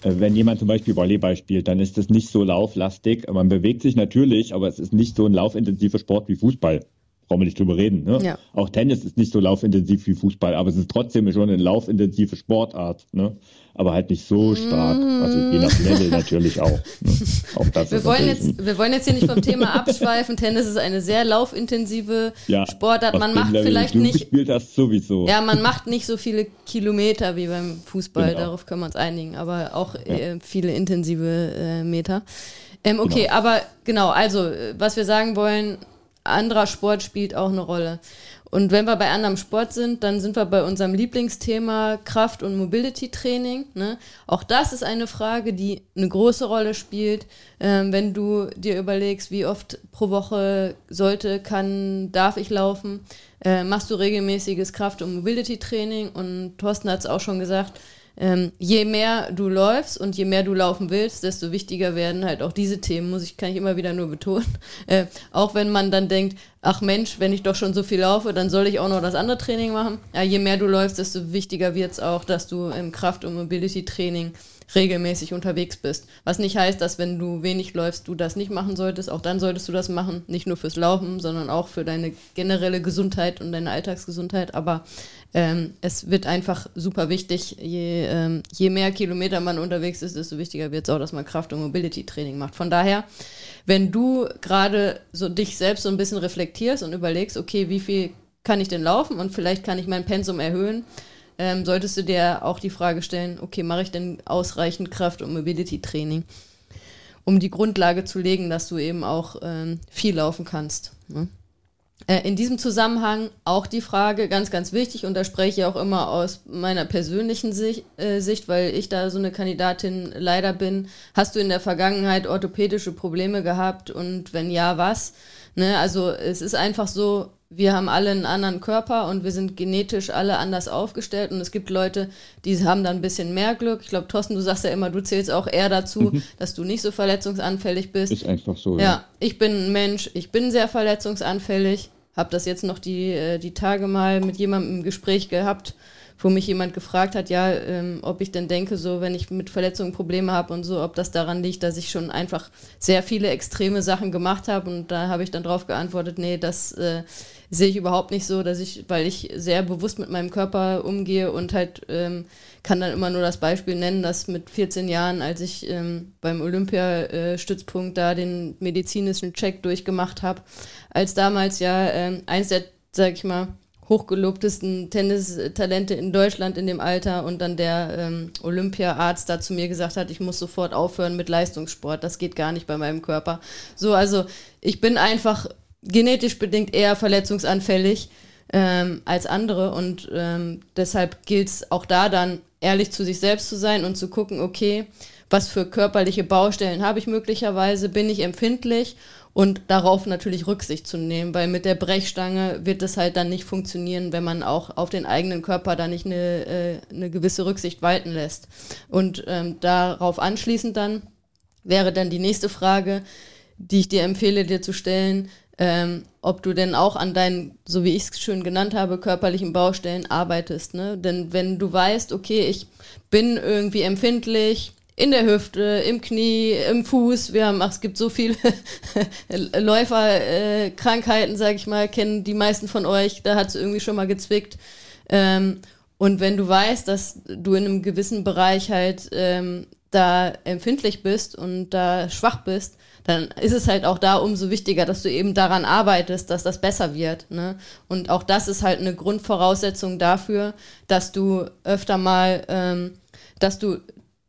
Speaker 1: wenn jemand zum Beispiel Volleyball spielt, dann ist das nicht so lauflastig. Man bewegt sich natürlich, aber es ist nicht so ein laufintensiver Sport wie Fußball brauchen wir nicht drüber reden. Ne? Ja. Auch Tennis ist nicht so laufintensiv wie Fußball, aber es ist trotzdem schon eine laufintensive Sportart. Ne? Aber halt nicht so stark. Also je nach Level natürlich auch. Ne?
Speaker 3: auch das wir, wollen jetzt, wir wollen jetzt hier nicht vom Thema abschweifen. Tennis ist eine sehr laufintensive ja, Sportart. Man macht Level vielleicht nicht.
Speaker 1: Spielt das sowieso.
Speaker 3: Ja, man macht nicht so viele Kilometer wie beim Fußball. Genau. Darauf können wir uns einigen. Aber auch ja. äh, viele intensive äh, Meter. Ähm, okay, genau. aber genau, also äh, was wir sagen wollen, anderer Sport spielt auch eine Rolle. Und wenn wir bei anderem Sport sind, dann sind wir bei unserem Lieblingsthema Kraft- und Mobility-Training. Ne? Auch das ist eine Frage, die eine große Rolle spielt. Ähm, wenn du dir überlegst, wie oft pro Woche sollte, kann, darf ich laufen, äh, machst du regelmäßiges Kraft- und Mobility-Training. Und Thorsten hat es auch schon gesagt, ähm, je mehr du läufst und je mehr du laufen willst, desto wichtiger werden halt auch diese Themen, muss ich, kann ich immer wieder nur betonen. Äh, auch wenn man dann denkt, ach Mensch, wenn ich doch schon so viel laufe, dann soll ich auch noch das andere Training machen. Ja, je mehr du läufst, desto wichtiger wird es auch, dass du im Kraft- und Mobility-Training regelmäßig unterwegs bist. Was nicht heißt, dass wenn du wenig läufst, du das nicht machen solltest. Auch dann solltest du das machen. Nicht nur fürs Laufen, sondern auch für deine generelle Gesundheit und deine Alltagsgesundheit. Aber ähm, es wird einfach super wichtig, je, ähm, je mehr Kilometer man unterwegs ist, desto wichtiger wird es auch, dass man Kraft- und Mobility-Training macht. Von daher, wenn du gerade so dich selbst so ein bisschen reflektierst und überlegst, okay, wie viel kann ich denn laufen und vielleicht kann ich mein Pensum erhöhen, ähm, solltest du dir auch die Frage stellen, okay, mache ich denn ausreichend Kraft- und Mobility-Training, um die Grundlage zu legen, dass du eben auch ähm, viel laufen kannst. Ne? äh, in diesem Zusammenhang auch die Frage, ganz, ganz wichtig, und da spreche ich auch immer aus meiner persönlichen Sicht, äh, Sicht, weil ich da so eine Kandidatin leider bin. Hast du in der Vergangenheit orthopädische Probleme gehabt und wenn ja, was? Ne, also es ist einfach so, wir haben alle einen anderen Körper und wir sind genetisch alle anders aufgestellt und es gibt Leute, die haben da ein bisschen mehr Glück. Ich glaube, Thorsten, du sagst ja immer, du zählst auch eher dazu, mhm. dass du nicht so verletzungsanfällig bist.
Speaker 1: Ist einfach so.
Speaker 3: Ja, ja, ich bin ein Mensch, ich bin sehr verletzungsanfällig, habe das jetzt noch die, äh, die Tage mal mit jemandem im Gespräch gehabt, wo mich jemand gefragt hat, ja, ähm, ob ich denn denke, so wenn ich mit Verletzungen Probleme habe und so, ob das daran liegt, dass ich schon einfach sehr viele extreme Sachen gemacht habe. Und da habe ich dann drauf geantwortet, nee, das äh, sehe ich überhaupt nicht so, dass ich, weil ich sehr bewusst mit meinem Körper umgehe und halt ähm, kann dann immer nur das Beispiel nennen, dass mit 14 Jahren, als ich ähm, beim Olympiastützpunkt da den medizinischen Check durchgemacht habe, als damals ja ähm, eins der, sag ich mal, hochgelobtesten Tennistalente in Deutschland in dem Alter und dann der ähm, Olympiaarzt da zu mir gesagt hat, ich muss sofort aufhören mit Leistungssport, das geht gar nicht bei meinem Körper. So, also ich bin einfach genetisch bedingt eher verletzungsanfällig ähm, als andere. Und ähm, deshalb gilt es auch da dann ehrlich zu sich selbst zu sein und zu gucken, okay, was für körperliche Baustellen habe ich möglicherweise, bin ich empfindlich? Und darauf natürlich Rücksicht zu nehmen, weil mit der Brechstange wird es halt dann nicht funktionieren, wenn man auch auf den eigenen Körper da nicht eine, äh, eine gewisse Rücksicht walten lässt. Und ähm, darauf anschließend dann wäre dann die nächste Frage, die ich dir empfehle, dir zu stellen, ähm, ob du denn auch an deinen, so wie ich es schön genannt habe, körperlichen Baustellen arbeitest. Ne? Denn wenn du weißt, okay, ich bin irgendwie empfindlich in der Hüfte, im Knie, im Fuß, wir haben, ach, es gibt so viele Läuferkrankheiten, äh, sag ich mal, kennen die meisten von euch, da hat es irgendwie schon mal gezwickt. Ähm, und wenn du weißt, dass du in einem gewissen Bereich halt ähm, da empfindlich bist und da schwach bist, dann ist es halt auch da umso wichtiger, dass du eben daran arbeitest, dass das besser wird. Ne? Und auch das ist halt eine Grundvoraussetzung dafür, dass du öfter mal, ähm, dass du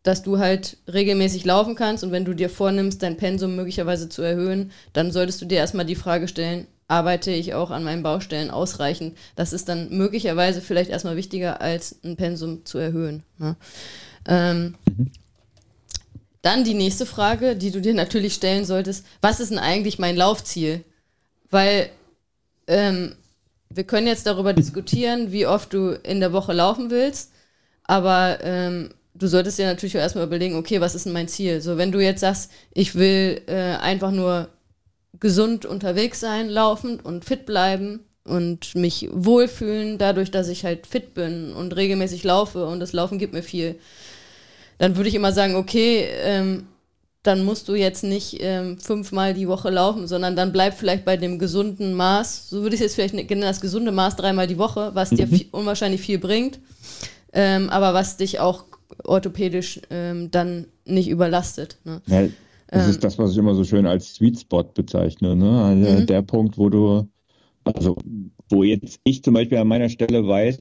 Speaker 3: dass du halt regelmäßig laufen kannst und wenn du dir vornimmst, dein Pensum möglicherweise zu erhöhen, dann solltest du dir erstmal die Frage stellen, arbeite ich auch an meinen Baustellen ausreichend? Das ist dann möglicherweise vielleicht erstmal wichtiger, als ein Pensum zu erhöhen. Ne? Ähm, mhm. Dann die nächste Frage, die du dir natürlich stellen solltest, was ist denn eigentlich mein Laufziel? Weil ähm, wir können jetzt darüber diskutieren, wie oft du in der Woche laufen willst, aber ähm, du solltest dir natürlich auch erstmal überlegen, okay, was ist denn mein Ziel? So, wenn du jetzt sagst, ich will äh, einfach nur gesund unterwegs sein, laufen und fit bleiben und mich wohlfühlen, dadurch, dass ich halt fit bin und regelmäßig laufe und das Laufen gibt mir viel, dann würde ich immer sagen, okay, ähm, dann musst du jetzt nicht ähm, fünfmal die Woche laufen, sondern dann bleib vielleicht bei dem gesunden Maß. So würde ich es jetzt vielleicht nennen, das gesunde Maß dreimal die Woche, was mhm. dir viel, unwahrscheinlich viel bringt, ähm, aber was dich auch orthopädisch ähm, dann nicht überlastet. Ne?
Speaker 1: Ja, das ist ähm, das, was ich immer so schön als Sweet Spot bezeichne. Ne? Also mhm. Der Punkt, wo du, also wo jetzt ich zum Beispiel an meiner Stelle weiß,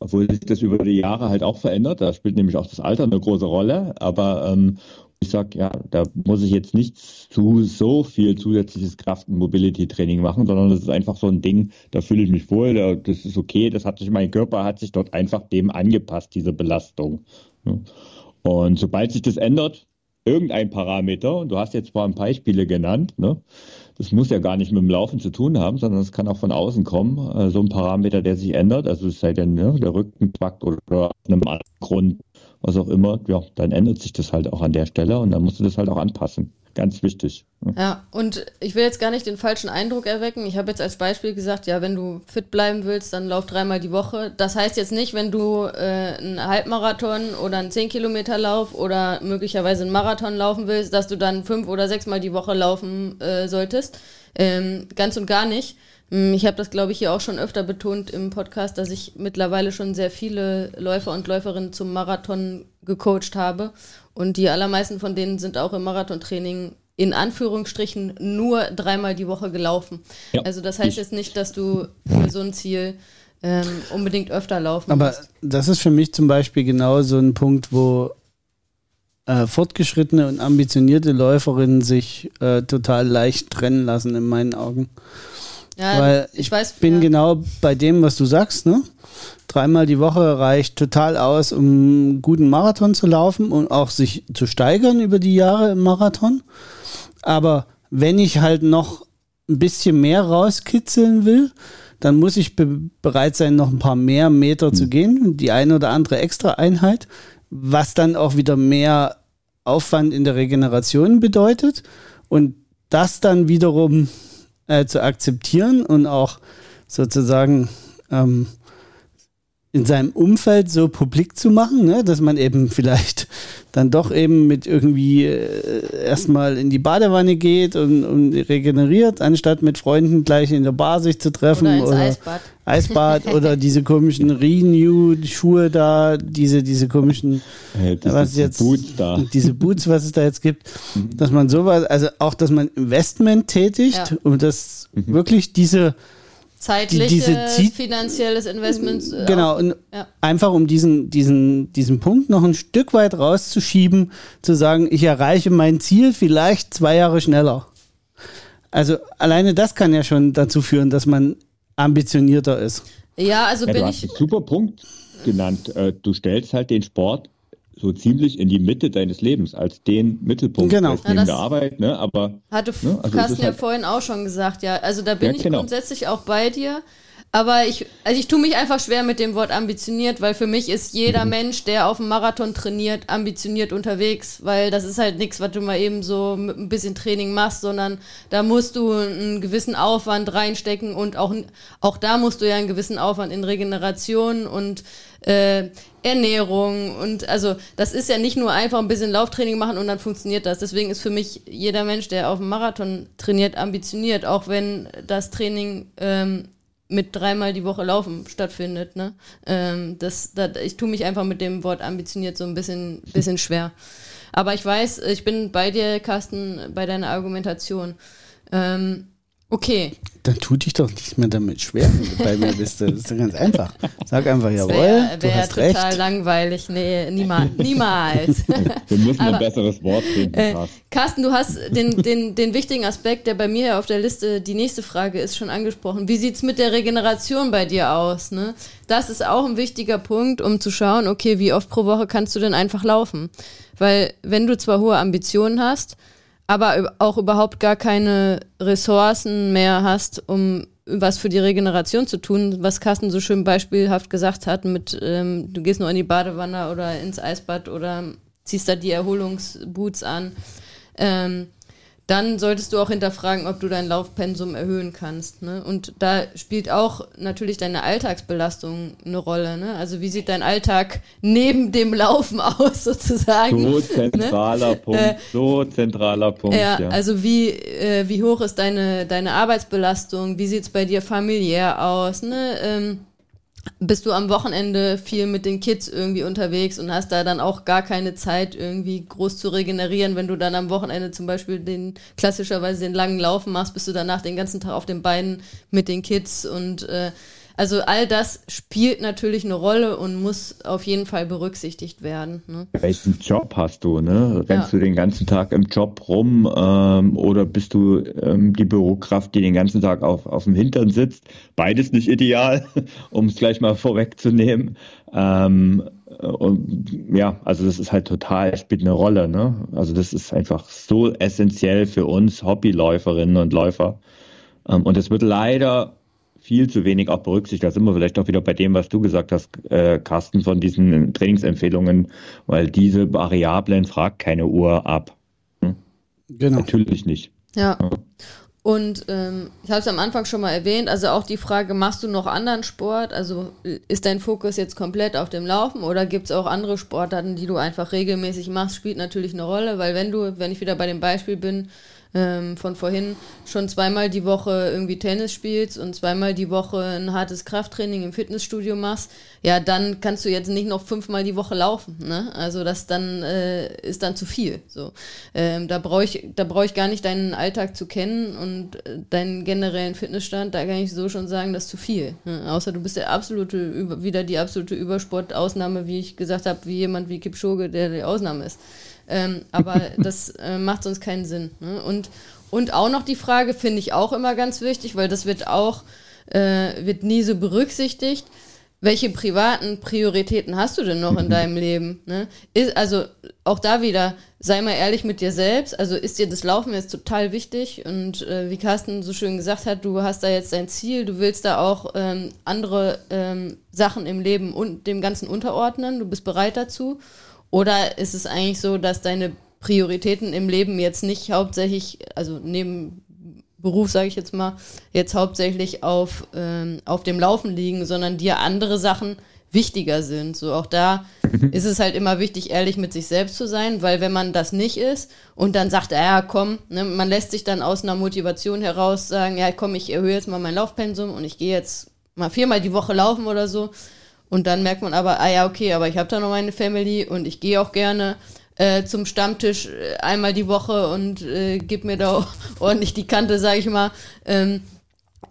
Speaker 1: obwohl sich das über die Jahre halt auch verändert. Da spielt nämlich auch das Alter eine große Rolle. Aber ähm, ich sag ja, da muss ich jetzt nicht zu so viel zusätzliches Kraft- und Mobility-Training machen, sondern das ist einfach so ein Ding, da fühle ich mich wohl, da, das ist okay, das hat sich, mein Körper hat sich dort einfach dem angepasst, diese Belastung. Und sobald sich das ändert, irgendein Parameter, und du hast jetzt zwar ein Beispiele genannt, ne, das muss ja gar nicht mit dem Laufen zu tun haben, sondern es kann auch von außen kommen, äh, so ein Parameter, der sich ändert, also es sei denn, ne, der Rücken packt oder einem anderen Grund, was auch immer, ja, dann ändert sich das halt auch an der Stelle und dann musst du das halt auch anpassen. Ganz wichtig.
Speaker 3: Ja, und ich will jetzt gar nicht den falschen Eindruck erwecken. Ich habe jetzt als Beispiel gesagt, ja, wenn du fit bleiben willst, dann lauf dreimal die Woche. Das heißt jetzt nicht, wenn du äh, einen Halbmarathon oder einen 10 Kilometer Lauf oder möglicherweise einen Marathon laufen willst, dass du dann fünf oder sechsmal die Woche laufen äh, solltest. Ähm, ganz und gar nicht. Hm, ich habe das, glaube ich, hier auch schon öfter betont im Podcast, dass ich mittlerweile schon sehr viele Läufer und Läuferinnen zum Marathon gecoacht habe. Und die allermeisten von denen sind auch im Marathontraining in Anführungsstrichen nur dreimal die Woche gelaufen. Ja, also das heißt ich. jetzt nicht, dass du für so ein Ziel ähm, unbedingt öfter laufen
Speaker 2: Aber musst. das ist für mich zum Beispiel genau so ein Punkt, wo äh, fortgeschrittene und ambitionierte Läuferinnen sich äh, total leicht trennen lassen in meinen Augen. Ja, Weil ich, ich weiß, bin ja. genau bei dem, was du sagst, ne? Dreimal die Woche reicht total aus, um einen guten Marathon zu laufen und auch sich zu steigern über die Jahre im Marathon. Aber wenn ich halt noch ein bisschen mehr rauskitzeln will, dann muss ich be bereit sein, noch ein paar mehr Meter zu hm. gehen, die eine oder andere extra Einheit, was dann auch wieder mehr Aufwand in der Regeneration bedeutet. Und das dann wiederum äh, zu akzeptieren und auch sozusagen ähm, in seinem Umfeld so publik zu machen, ne? dass man eben vielleicht dann doch eben mit irgendwie äh, erstmal in die Badewanne geht und, und, regeneriert, anstatt mit Freunden gleich in der Bar sich zu treffen. Oder ins oder Eisbad. Eisbad oder diese komischen Renew-Schuhe da, diese, diese komischen,
Speaker 1: ja, was jetzt, Boots da.
Speaker 2: diese Boots, was es da jetzt gibt, mhm. dass man sowas, also auch, dass man Investment tätigt ja. und das mhm. wirklich diese
Speaker 3: zeitliches, die, finanzielles Investment.
Speaker 2: Äh, genau, und ja. einfach um diesen, diesen, diesen Punkt noch ein Stück weit rauszuschieben, zu sagen, ich erreiche mein Ziel vielleicht zwei Jahre schneller. Also alleine das kann ja schon dazu führen, dass man ambitionierter ist.
Speaker 3: Ja, also ja, bin
Speaker 1: du
Speaker 3: ich.
Speaker 1: Hast einen super Punkt genannt. Äh, du stellst halt den Sport so ziemlich in die Mitte deines Lebens als den Mittelpunkt
Speaker 2: genau.
Speaker 1: neben ja, der Arbeit, ne? Aber
Speaker 3: hatte ne? also Carsten ja halt vorhin auch schon gesagt, ja. Also da bin ja, ich genau. grundsätzlich auch bei dir. Aber ich, also ich tue mich einfach schwer mit dem Wort ambitioniert, weil für mich ist jeder mhm. Mensch, der auf dem Marathon trainiert, ambitioniert unterwegs, weil das ist halt nichts, was du mal eben so mit ein bisschen Training machst, sondern da musst du einen gewissen Aufwand reinstecken und auch, auch da musst du ja einen gewissen Aufwand in Regeneration und äh, Ernährung und also das ist ja nicht nur einfach ein bisschen Lauftraining machen und dann funktioniert das. Deswegen ist für mich jeder Mensch, der auf dem Marathon trainiert, ambitioniert, auch wenn das Training ähm, mit dreimal die Woche Laufen stattfindet. Ne? Ähm, das, das, ich tue mich einfach mit dem Wort ambitioniert so ein bisschen, bisschen schwer. Aber ich weiß, ich bin bei dir, Carsten, bei deiner Argumentation. Ähm, Okay.
Speaker 2: Dann tu dich doch nicht mehr damit schwer, wenn du bei mir bist. Das ist doch ganz einfach. Sag einfach, jawohl, wär, du hast total recht.
Speaker 3: langweilig. Nee, niemals. niemals.
Speaker 1: Wir müssen Aber, ein besseres Wort finden. Äh,
Speaker 3: Carsten, du hast den, den, den wichtigen Aspekt, der bei mir auf der Liste, die nächste Frage ist, schon angesprochen. Wie sieht's mit der Regeneration bei dir aus? Ne? Das ist auch ein wichtiger Punkt, um zu schauen, okay, wie oft pro Woche kannst du denn einfach laufen? Weil wenn du zwar hohe Ambitionen hast, aber auch überhaupt gar keine Ressourcen mehr hast, um was für die Regeneration zu tun, was Carsten so schön beispielhaft gesagt hat, mit ähm, du gehst nur in die Badewanne oder ins Eisbad oder ziehst da die Erholungsboots an. Ähm, dann solltest du auch hinterfragen, ob du dein Laufpensum erhöhen kannst. Ne? Und da spielt auch natürlich deine Alltagsbelastung eine Rolle. Ne? Also wie sieht dein Alltag neben dem Laufen aus sozusagen?
Speaker 1: So zentraler ne? Punkt, äh, so zentraler Punkt.
Speaker 3: Ja, ja. also wie, äh, wie hoch ist deine, deine Arbeitsbelastung? Wie sieht es bei dir familiär aus? Ne? Ähm, bist du am Wochenende viel mit den Kids irgendwie unterwegs und hast da dann auch gar keine Zeit, irgendwie groß zu regenerieren. Wenn du dann am Wochenende zum Beispiel den klassischerweise den langen Laufen machst, bist du danach den ganzen Tag auf den Beinen mit den Kids und äh, also all das spielt natürlich eine Rolle und muss auf jeden Fall berücksichtigt werden. Ne?
Speaker 1: Welchen Job hast du? Ne? Rennst ja. du den ganzen Tag im Job rum ähm, oder bist du ähm, die Bürokraft, die den ganzen Tag auf, auf dem Hintern sitzt? Beides nicht ideal, um es gleich mal vorwegzunehmen. Ähm, und ja, also das ist halt total, spielt eine Rolle. Ne? Also das ist einfach so essentiell für uns Hobbyläuferinnen und Läufer. Ähm, und es wird leider viel zu wenig auch berücksichtigt. Da sind wir vielleicht auch wieder bei dem, was du gesagt hast, äh, Carsten, von diesen Trainingsempfehlungen, weil diese Variablen fragt keine Uhr ab. Hm? Genau. Natürlich nicht.
Speaker 3: Ja. ja. Und ähm, ich habe es am Anfang schon mal erwähnt, also auch die Frage, machst du noch anderen Sport? Also ist dein Fokus jetzt komplett auf dem Laufen oder gibt es auch andere Sportarten, die du einfach regelmäßig machst? Spielt natürlich eine Rolle, weil wenn du, wenn ich wieder bei dem Beispiel bin, ähm, von vorhin schon zweimal die Woche irgendwie Tennis spielst und zweimal die Woche ein hartes Krafttraining im Fitnessstudio machst, ja, dann kannst du jetzt nicht noch fünfmal die Woche laufen. Ne? Also das dann äh, ist dann zu viel. So, ähm, da brauche ich, da brauche ich gar nicht deinen Alltag zu kennen und äh, deinen generellen Fitnessstand. Da kann ich so schon sagen, das ist zu viel. Ne? Außer du bist der absolute wieder die absolute Übersportausnahme, wie ich gesagt habe, wie jemand wie Kipchoge, der die Ausnahme ist. Ähm, aber das äh, macht sonst keinen Sinn. Ne? Und und auch noch die Frage, finde ich auch immer ganz wichtig, weil das wird auch, äh, wird nie so berücksichtigt welche privaten Prioritäten hast du denn noch in deinem Leben? Ne? Ist, also auch da wieder, sei mal ehrlich mit dir selbst. Also ist dir das Laufen jetzt total wichtig? Und äh, wie Carsten so schön gesagt hat, du hast da jetzt dein Ziel, du willst da auch ähm, andere ähm, Sachen im Leben und dem Ganzen unterordnen, du bist bereit dazu. Oder ist es eigentlich so, dass deine Prioritäten im Leben jetzt nicht hauptsächlich, also neben Beruf, sage ich jetzt mal, jetzt hauptsächlich auf, ähm, auf dem Laufen liegen, sondern dir andere Sachen wichtiger sind. So auch da mhm. ist es halt immer wichtig, ehrlich mit sich selbst zu sein, weil wenn man das nicht ist und dann sagt, ja komm, ne, man lässt sich dann aus einer Motivation heraus sagen, ja komm, ich erhöhe jetzt mal mein Laufpensum und ich gehe jetzt mal viermal die Woche laufen oder so. Und dann merkt man aber, ah ja, okay, aber ich habe da noch meine Family und ich gehe auch gerne äh, zum Stammtisch äh, einmal die Woche und äh, gib mir da ordentlich die Kante, sag ich mal. Ähm,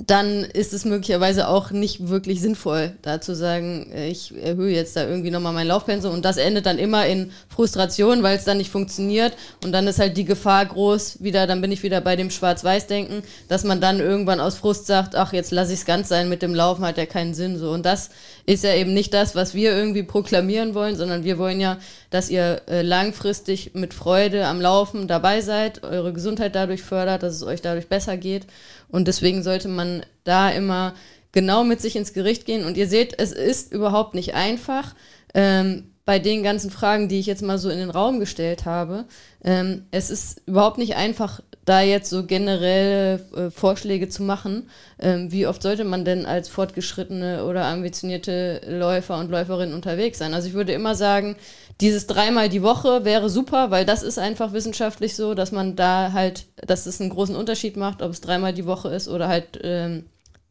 Speaker 3: dann ist es möglicherweise auch nicht wirklich sinnvoll, da zu sagen, äh, ich erhöhe jetzt da irgendwie nochmal mein Laufpensum und das endet dann immer in Frustration, weil es dann nicht funktioniert und dann ist halt die Gefahr groß, wieder, dann bin ich wieder bei dem Schwarz-Weiß-Denken, dass man dann irgendwann aus Frust sagt, ach, jetzt lasse ich es ganz sein, mit dem Laufen hat ja keinen Sinn, so. Und das ist ja eben nicht das, was wir irgendwie proklamieren wollen, sondern wir wollen ja, dass ihr äh, langfristig mit Freude am Laufen dabei seid, eure Gesundheit dadurch fördert, dass es euch dadurch besser geht und deswegen sollte man da immer genau mit sich ins Gericht gehen. Und ihr seht, es ist überhaupt nicht einfach. Ähm, bei den ganzen Fragen, die ich jetzt mal so in den Raum gestellt habe. Ähm, es ist überhaupt nicht einfach, da jetzt so generelle äh, Vorschläge zu machen. Ähm, wie oft sollte man denn als fortgeschrittene oder ambitionierte Läufer und Läuferin unterwegs sein? Also ich würde immer sagen, dieses dreimal die Woche wäre super, weil das ist einfach wissenschaftlich so, dass man da halt, dass es einen großen Unterschied macht, ob es dreimal die Woche ist oder halt ähm,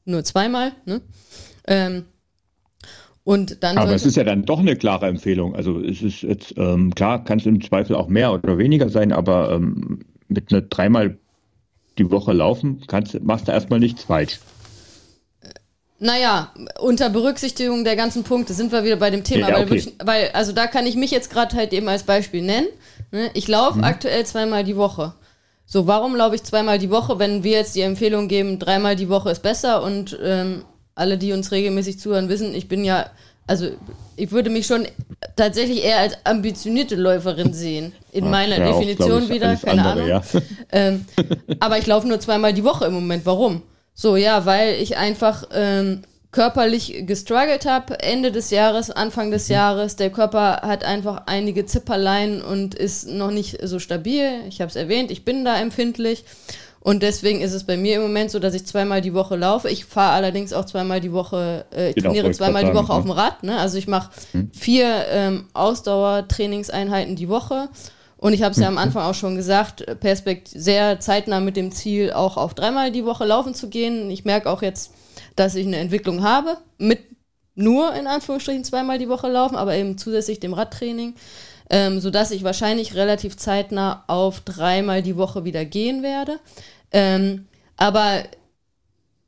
Speaker 3: nur zweimal. Ne? Ähm, und dann
Speaker 1: Aber es ist ja dann doch eine klare Empfehlung. Also es ist jetzt, ähm, klar, kann es im Zweifel auch mehr oder weniger sein, aber ähm, mit einer dreimal die Woche laufen, kannst, machst du erstmal nichts falsch.
Speaker 3: Naja, unter Berücksichtigung der ganzen Punkte sind wir wieder bei dem Thema, ja, okay. weil, weil, also da kann ich mich jetzt gerade halt eben als Beispiel nennen. Ne? Ich laufe mhm. aktuell zweimal die Woche. So, warum laufe ich zweimal die Woche, wenn wir jetzt die Empfehlung geben, dreimal die Woche ist besser und ähm, alle, die uns regelmäßig zuhören, wissen, ich bin ja, also ich würde mich schon tatsächlich eher als ambitionierte Läuferin sehen. In ja, meiner ja, Definition auch, wieder, keine andere, Ahnung. Ja. Ähm, aber ich laufe nur zweimal die Woche im Moment. Warum? So, ja, weil ich einfach ähm, körperlich gestruggelt habe, Ende des Jahres, Anfang des mhm. Jahres. Der Körper hat einfach einige Zipperlein und ist noch nicht so stabil. Ich habe es erwähnt, ich bin da empfindlich. Und deswegen ist es bei mir im Moment so, dass ich zweimal die Woche laufe. Ich fahre allerdings auch zweimal die Woche, äh, ich genau, trainiere zweimal die Woche auf dem Rad. Ne? Also ich mache hm. vier ähm, Ausdauertrainingseinheiten die Woche. Und ich habe es ja am mhm. Anfang auch schon gesagt, Perspekt sehr zeitnah mit dem Ziel, auch auf dreimal die Woche laufen zu gehen. Ich merke auch jetzt, dass ich eine Entwicklung habe, mit nur in Anführungsstrichen zweimal die Woche laufen, aber eben zusätzlich dem Radtraining ähm, sodass ich wahrscheinlich relativ zeitnah auf dreimal die Woche wieder gehen werde. Ähm, aber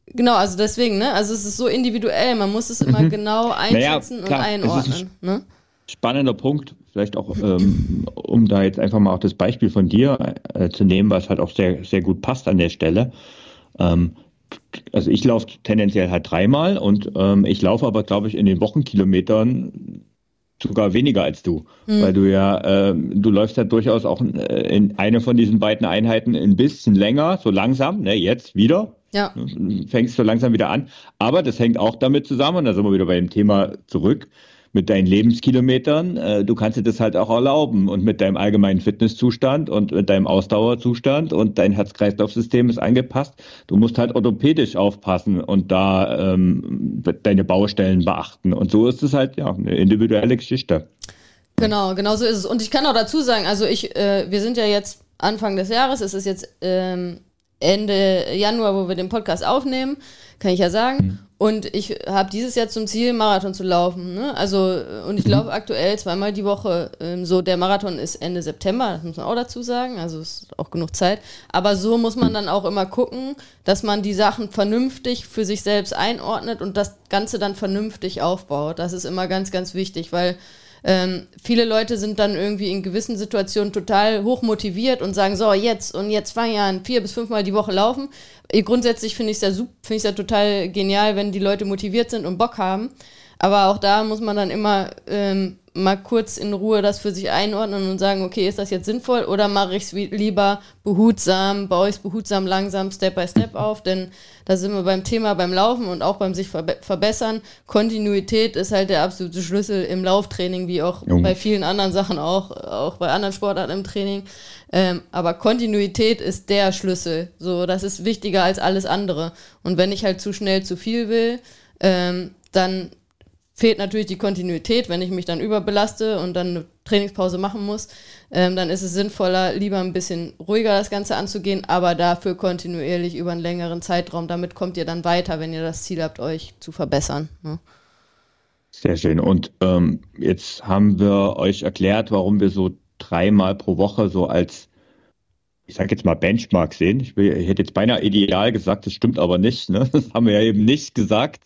Speaker 3: genau, also deswegen, ne? Also es ist so individuell, man muss es immer mhm. genau einschätzen naja, klar, und einordnen. Ne?
Speaker 1: Spannender Punkt, vielleicht auch, ähm, um da jetzt einfach mal auch das Beispiel von dir äh, zu nehmen, was halt auch sehr, sehr gut passt an der Stelle. Ähm, also ich laufe tendenziell halt dreimal und ähm, ich laufe aber, glaube ich, in den Wochenkilometern sogar weniger als du, hm. weil du ja, äh, du läufst ja durchaus auch äh, in eine von diesen beiden Einheiten ein bisschen länger, so langsam, ne, jetzt wieder. Ja. Fängst so langsam wieder an. Aber das hängt auch damit zusammen, und da sind wir wieder bei dem Thema zurück, mit deinen Lebenskilometern, äh, du kannst dir das halt auch erlauben und mit deinem allgemeinen Fitnesszustand und mit deinem Ausdauerzustand und dein Herz-Kreislauf-System ist angepasst. Du musst halt orthopädisch aufpassen und da ähm, deine Baustellen beachten. Und so ist es halt ja eine individuelle Geschichte.
Speaker 3: Genau, genau so ist es. Und ich kann auch dazu sagen, also ich, äh, wir sind ja jetzt Anfang des Jahres, es ist jetzt ähm, Ende Januar, wo wir den Podcast aufnehmen, kann ich ja sagen. Mhm. Und ich habe dieses Jahr zum Ziel, Marathon zu laufen. Ne? Also, und ich mhm. laufe aktuell zweimal die Woche. Ähm, so, der Marathon ist Ende September, das muss man auch dazu sagen. Also ist auch genug Zeit. Aber so muss man dann auch immer gucken, dass man die Sachen vernünftig für sich selbst einordnet und das Ganze dann vernünftig aufbaut. Das ist immer ganz, ganz wichtig, weil ähm, viele Leute sind dann irgendwie in gewissen Situationen total hoch motiviert und sagen, so, jetzt und jetzt an, vier bis fünfmal die Woche laufen. Grundsätzlich finde ich es ja, find ja total genial, wenn die Leute motiviert sind und Bock haben. Aber auch da muss man dann immer ähm, mal kurz in Ruhe das für sich einordnen und sagen, okay, ist das jetzt sinnvoll oder mache ich es lieber behutsam, baue ich es behutsam langsam, Step by Step auf, denn da sind wir beim Thema beim Laufen und auch beim sich verbe verbessern. Kontinuität ist halt der absolute Schlüssel im Lauftraining, wie auch Junge. bei vielen anderen Sachen auch, auch bei anderen Sportarten im Training. Ähm, aber Kontinuität ist der Schlüssel. So, das ist wichtiger als alles andere. Und wenn ich halt zu schnell zu viel will, ähm, dann fehlt natürlich die Kontinuität, wenn ich mich dann überbelaste und dann eine Trainingspause machen muss, ähm, dann ist es sinnvoller, lieber ein bisschen ruhiger das Ganze anzugehen, aber dafür kontinuierlich über einen längeren Zeitraum. Damit kommt ihr dann weiter, wenn ihr das Ziel habt, euch zu verbessern. Ne?
Speaker 1: Sehr schön. Und ähm, jetzt haben wir euch erklärt, warum wir so dreimal pro Woche so als ich sage jetzt mal Benchmark sehen. Ich, will, ich, hätte jetzt beinahe ideal gesagt, das stimmt aber nicht. Ne? Das haben wir ja eben nicht gesagt,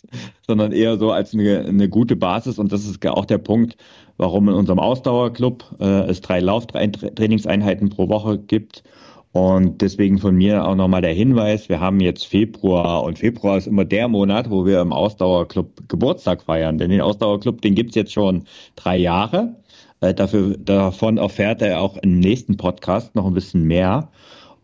Speaker 1: sondern eher so als eine, eine gute Basis. Und das ist auch der Punkt, warum in unserem Ausdauerclub äh, es drei Lauftrainingseinheiten pro Woche gibt. Und deswegen von mir auch nochmal der Hinweis, wir haben jetzt Februar und Februar ist immer der Monat, wo wir im Ausdauerclub Geburtstag feiern. Denn den Ausdauerclub, den gibt's jetzt schon drei Jahre. Äh, dafür, davon erfährt er auch im nächsten Podcast noch ein bisschen mehr.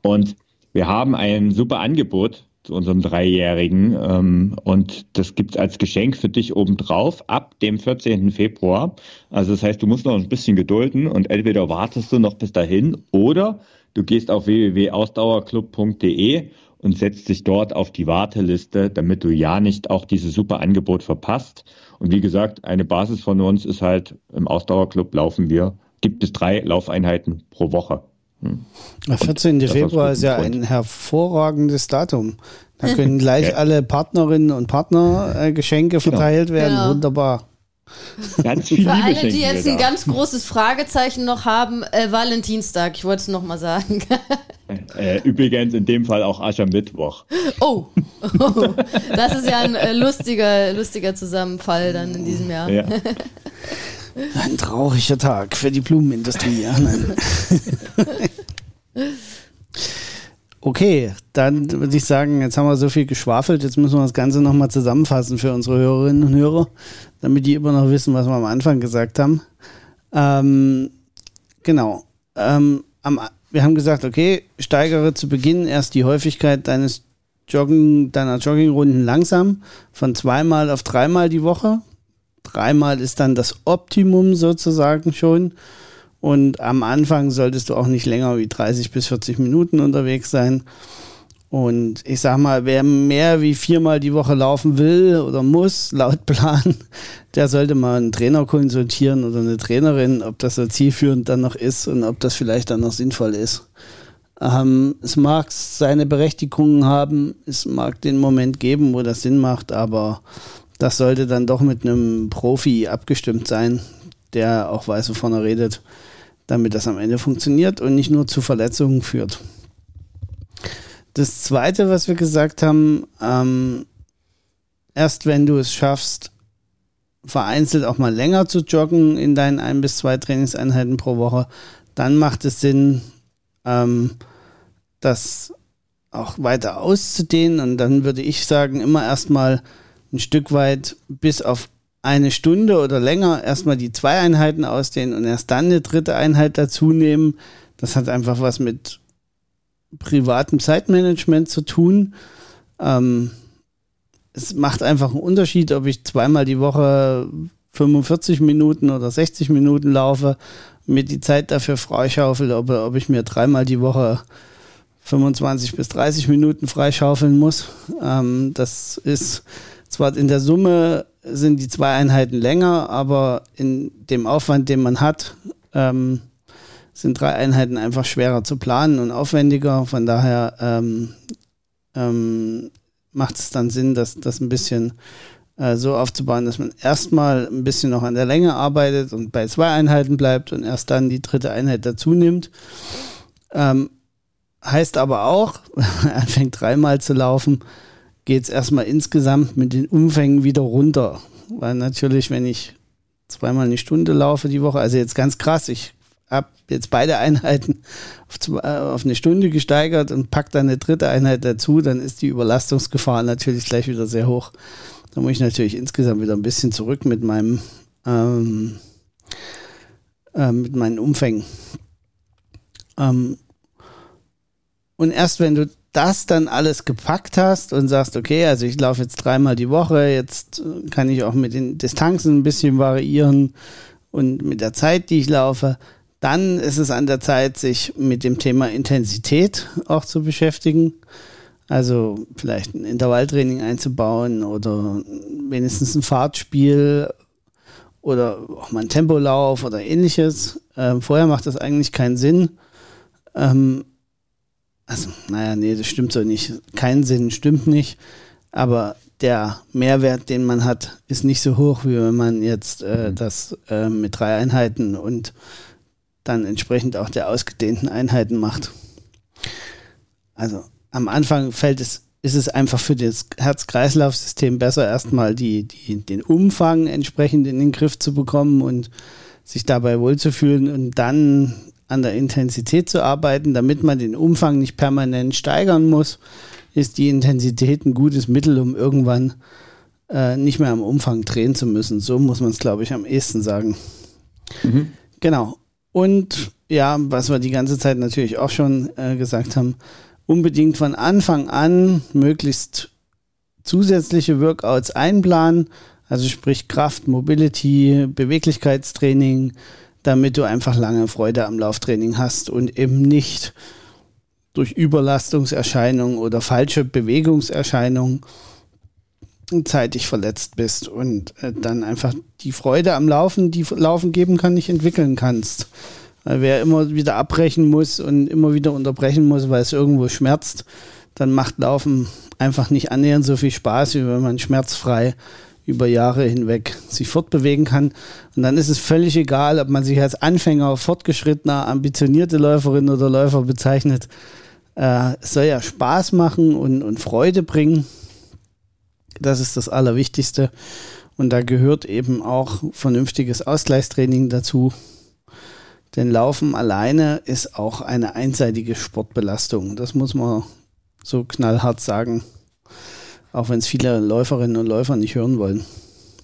Speaker 1: Und wir haben ein super Angebot zu unserem Dreijährigen ähm, und das gibt's als Geschenk für dich obendrauf ab dem 14. Februar. Also das heißt, du musst noch ein bisschen gedulden und entweder wartest du noch bis dahin oder du gehst auf www.ausdauerclub.de und setzt dich dort auf die Warteliste, damit du ja nicht auch dieses super Angebot verpasst. Und wie gesagt, eine Basis von uns ist halt, im Ausdauerclub laufen wir, gibt es drei Laufeinheiten pro Woche.
Speaker 2: Hm. Der 14. Februar ist ja ein hervorragendes Datum. Da können gleich ja. alle Partnerinnen und Partner äh, Geschenke genau. verteilt werden. Genau. Wunderbar.
Speaker 3: Ganz viel Für alle, die jetzt ein ganz großes Fragezeichen noch haben, äh, Valentinstag, ich wollte es nochmal sagen.
Speaker 1: Äh, übrigens in dem Fall auch Aschermittwoch.
Speaker 3: Oh. oh, das ist ja ein äh, lustiger, lustiger Zusammenfall dann in diesem Jahr. Ja.
Speaker 2: Ein trauriger Tag für die Blumenindustrie. Ja, okay, dann würde ich sagen, jetzt haben wir so viel geschwafelt, jetzt müssen wir das Ganze nochmal zusammenfassen für unsere Hörerinnen und Hörer, damit die immer noch wissen, was wir am Anfang gesagt haben. Ähm, genau. Ähm, am wir haben gesagt, okay, steigere zu Beginn erst die Häufigkeit deines Joggen, deiner Joggingrunden langsam von zweimal auf dreimal die Woche. Dreimal ist dann das Optimum sozusagen schon. Und am Anfang solltest du auch nicht länger wie 30 bis 40 Minuten unterwegs sein. Und ich sag mal, wer mehr wie viermal die Woche laufen will oder muss, laut Plan, der sollte mal einen Trainer konsultieren oder eine Trainerin, ob das so zielführend dann noch ist und ob das vielleicht dann noch sinnvoll ist. Ähm, es mag seine Berechtigungen haben, es mag den Moment geben, wo das Sinn macht, aber das sollte dann doch mit einem Profi abgestimmt sein, der auch weiß, wovon er redet, damit das am Ende funktioniert und nicht nur zu Verletzungen führt. Das Zweite, was wir gesagt haben, ähm, erst wenn du es schaffst, vereinzelt auch mal länger zu joggen in deinen ein bis zwei Trainingseinheiten pro Woche, dann macht es Sinn, ähm, das auch weiter auszudehnen. Und dann würde ich sagen, immer erstmal ein Stück weit bis auf eine Stunde oder länger erstmal die zwei Einheiten ausdehnen und erst dann eine dritte Einheit dazu nehmen. Das hat einfach was mit privatem Zeitmanagement zu tun. Ähm, es macht einfach einen Unterschied, ob ich zweimal die Woche 45 Minuten oder 60 Minuten laufe, mir die Zeit dafür freischaufel, ob, ob ich mir dreimal die Woche 25 bis 30 Minuten freischaufeln muss. Ähm, das ist zwar in der Summe sind die zwei Einheiten länger, aber in dem Aufwand, den man hat, ähm, sind drei Einheiten einfach schwerer zu planen und aufwendiger. Von daher ähm, ähm, macht es dann Sinn, das, das ein bisschen äh, so aufzubauen, dass man erstmal ein bisschen noch an der Länge arbeitet und bei zwei Einheiten bleibt und erst dann die dritte Einheit dazu nimmt. Ähm, heißt aber auch, wenn man anfängt dreimal zu laufen, geht es erstmal insgesamt mit den Umfängen wieder runter. Weil natürlich, wenn ich zweimal eine Stunde laufe die Woche. Also jetzt ganz krass. Ich habe jetzt beide Einheiten auf, zwei, äh, auf, eine Stunde gesteigert und pack dann eine dritte Einheit dazu, dann ist die Überlastungsgefahr natürlich gleich wieder sehr hoch. Da muss ich natürlich insgesamt wieder ein bisschen zurück mit meinem ähm, äh, mit meinen Umfängen. Ähm, und erst wenn du das dann alles gepackt hast und sagst, okay, also ich laufe jetzt dreimal die Woche, jetzt kann ich auch mit den Distanzen ein bisschen variieren und mit der Zeit, die ich laufe, dann ist es an der Zeit, sich mit dem Thema Intensität auch zu beschäftigen. Also vielleicht ein Intervalltraining einzubauen oder wenigstens ein Fahrtspiel oder auch mal ein Tempolauf oder ähnliches. Ähm, vorher macht das eigentlich keinen Sinn. Ähm, also, naja, nee, das stimmt so nicht. Keinen Sinn stimmt nicht. Aber der Mehrwert, den man hat, ist nicht so hoch, wie wenn man jetzt äh, mhm. das äh, mit drei Einheiten und dann entsprechend auch der ausgedehnten Einheiten macht. Also am Anfang fällt es, ist es einfach für das Herz-Kreislauf-System besser, erstmal die, die, den Umfang entsprechend in den Griff zu bekommen und sich dabei wohlzufühlen und dann an der Intensität zu arbeiten, damit man den Umfang nicht permanent steigern muss, ist die Intensität ein gutes Mittel, um irgendwann äh, nicht mehr am Umfang drehen zu müssen. So muss man es, glaube ich, am ehesten sagen. Mhm. Genau. Und ja, was wir die ganze Zeit natürlich auch schon äh, gesagt haben, unbedingt von Anfang an möglichst zusätzliche Workouts einplanen, also sprich Kraft, Mobility, Beweglichkeitstraining, damit du einfach lange Freude am Lauftraining hast und eben nicht durch Überlastungserscheinungen oder falsche Bewegungserscheinungen zeitig verletzt bist und äh, dann einfach die Freude am Laufen, die Laufen geben kann, nicht entwickeln kannst. Weil wer immer wieder abbrechen muss und immer wieder unterbrechen muss, weil es irgendwo schmerzt, dann macht Laufen einfach nicht annähernd so viel Spaß, wie wenn man schmerzfrei über Jahre hinweg sich fortbewegen kann. Und dann ist es völlig egal, ob man sich als Anfänger, fortgeschrittener, ambitionierte Läuferin oder Läufer bezeichnet. Äh, es soll ja Spaß machen und, und Freude bringen. Das ist das Allerwichtigste. Und da gehört eben auch vernünftiges Ausgleichstraining dazu. Denn Laufen alleine ist auch eine einseitige Sportbelastung. Das muss man so knallhart sagen. Auch wenn es viele Läuferinnen und Läufer nicht hören wollen.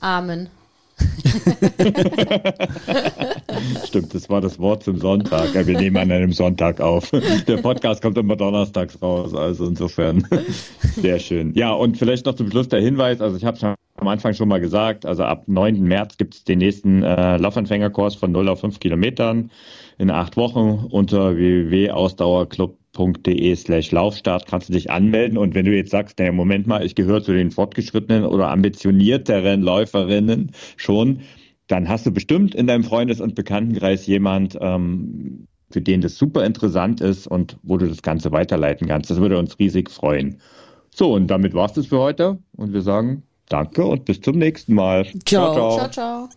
Speaker 3: Amen.
Speaker 1: Stimmt, das war das Wort zum Sonntag. Wir nehmen an einem Sonntag auf. Der Podcast kommt immer donnerstags raus, also insofern sehr schön. Ja, und vielleicht noch zum Schluss der Hinweis, also ich habe es am Anfang schon mal gesagt, also ab 9. März gibt es den nächsten äh, Laufanfängerkurs von 0 auf 5 Kilometern in acht Wochen unter www.ausdauerclub de slash Laufstart kannst du dich anmelden. Und wenn du jetzt sagst, naja, Moment mal, ich gehöre zu den fortgeschrittenen oder ambitionierteren Läuferinnen schon, dann hast du bestimmt in deinem Freundes- und Bekanntenkreis jemand, ähm, für den das super interessant ist und wo du das Ganze weiterleiten kannst. Das würde uns riesig freuen. So, und damit war's das für heute. Und wir sagen Danke und bis zum nächsten Mal.
Speaker 3: Ciao, ciao. ciao, ciao.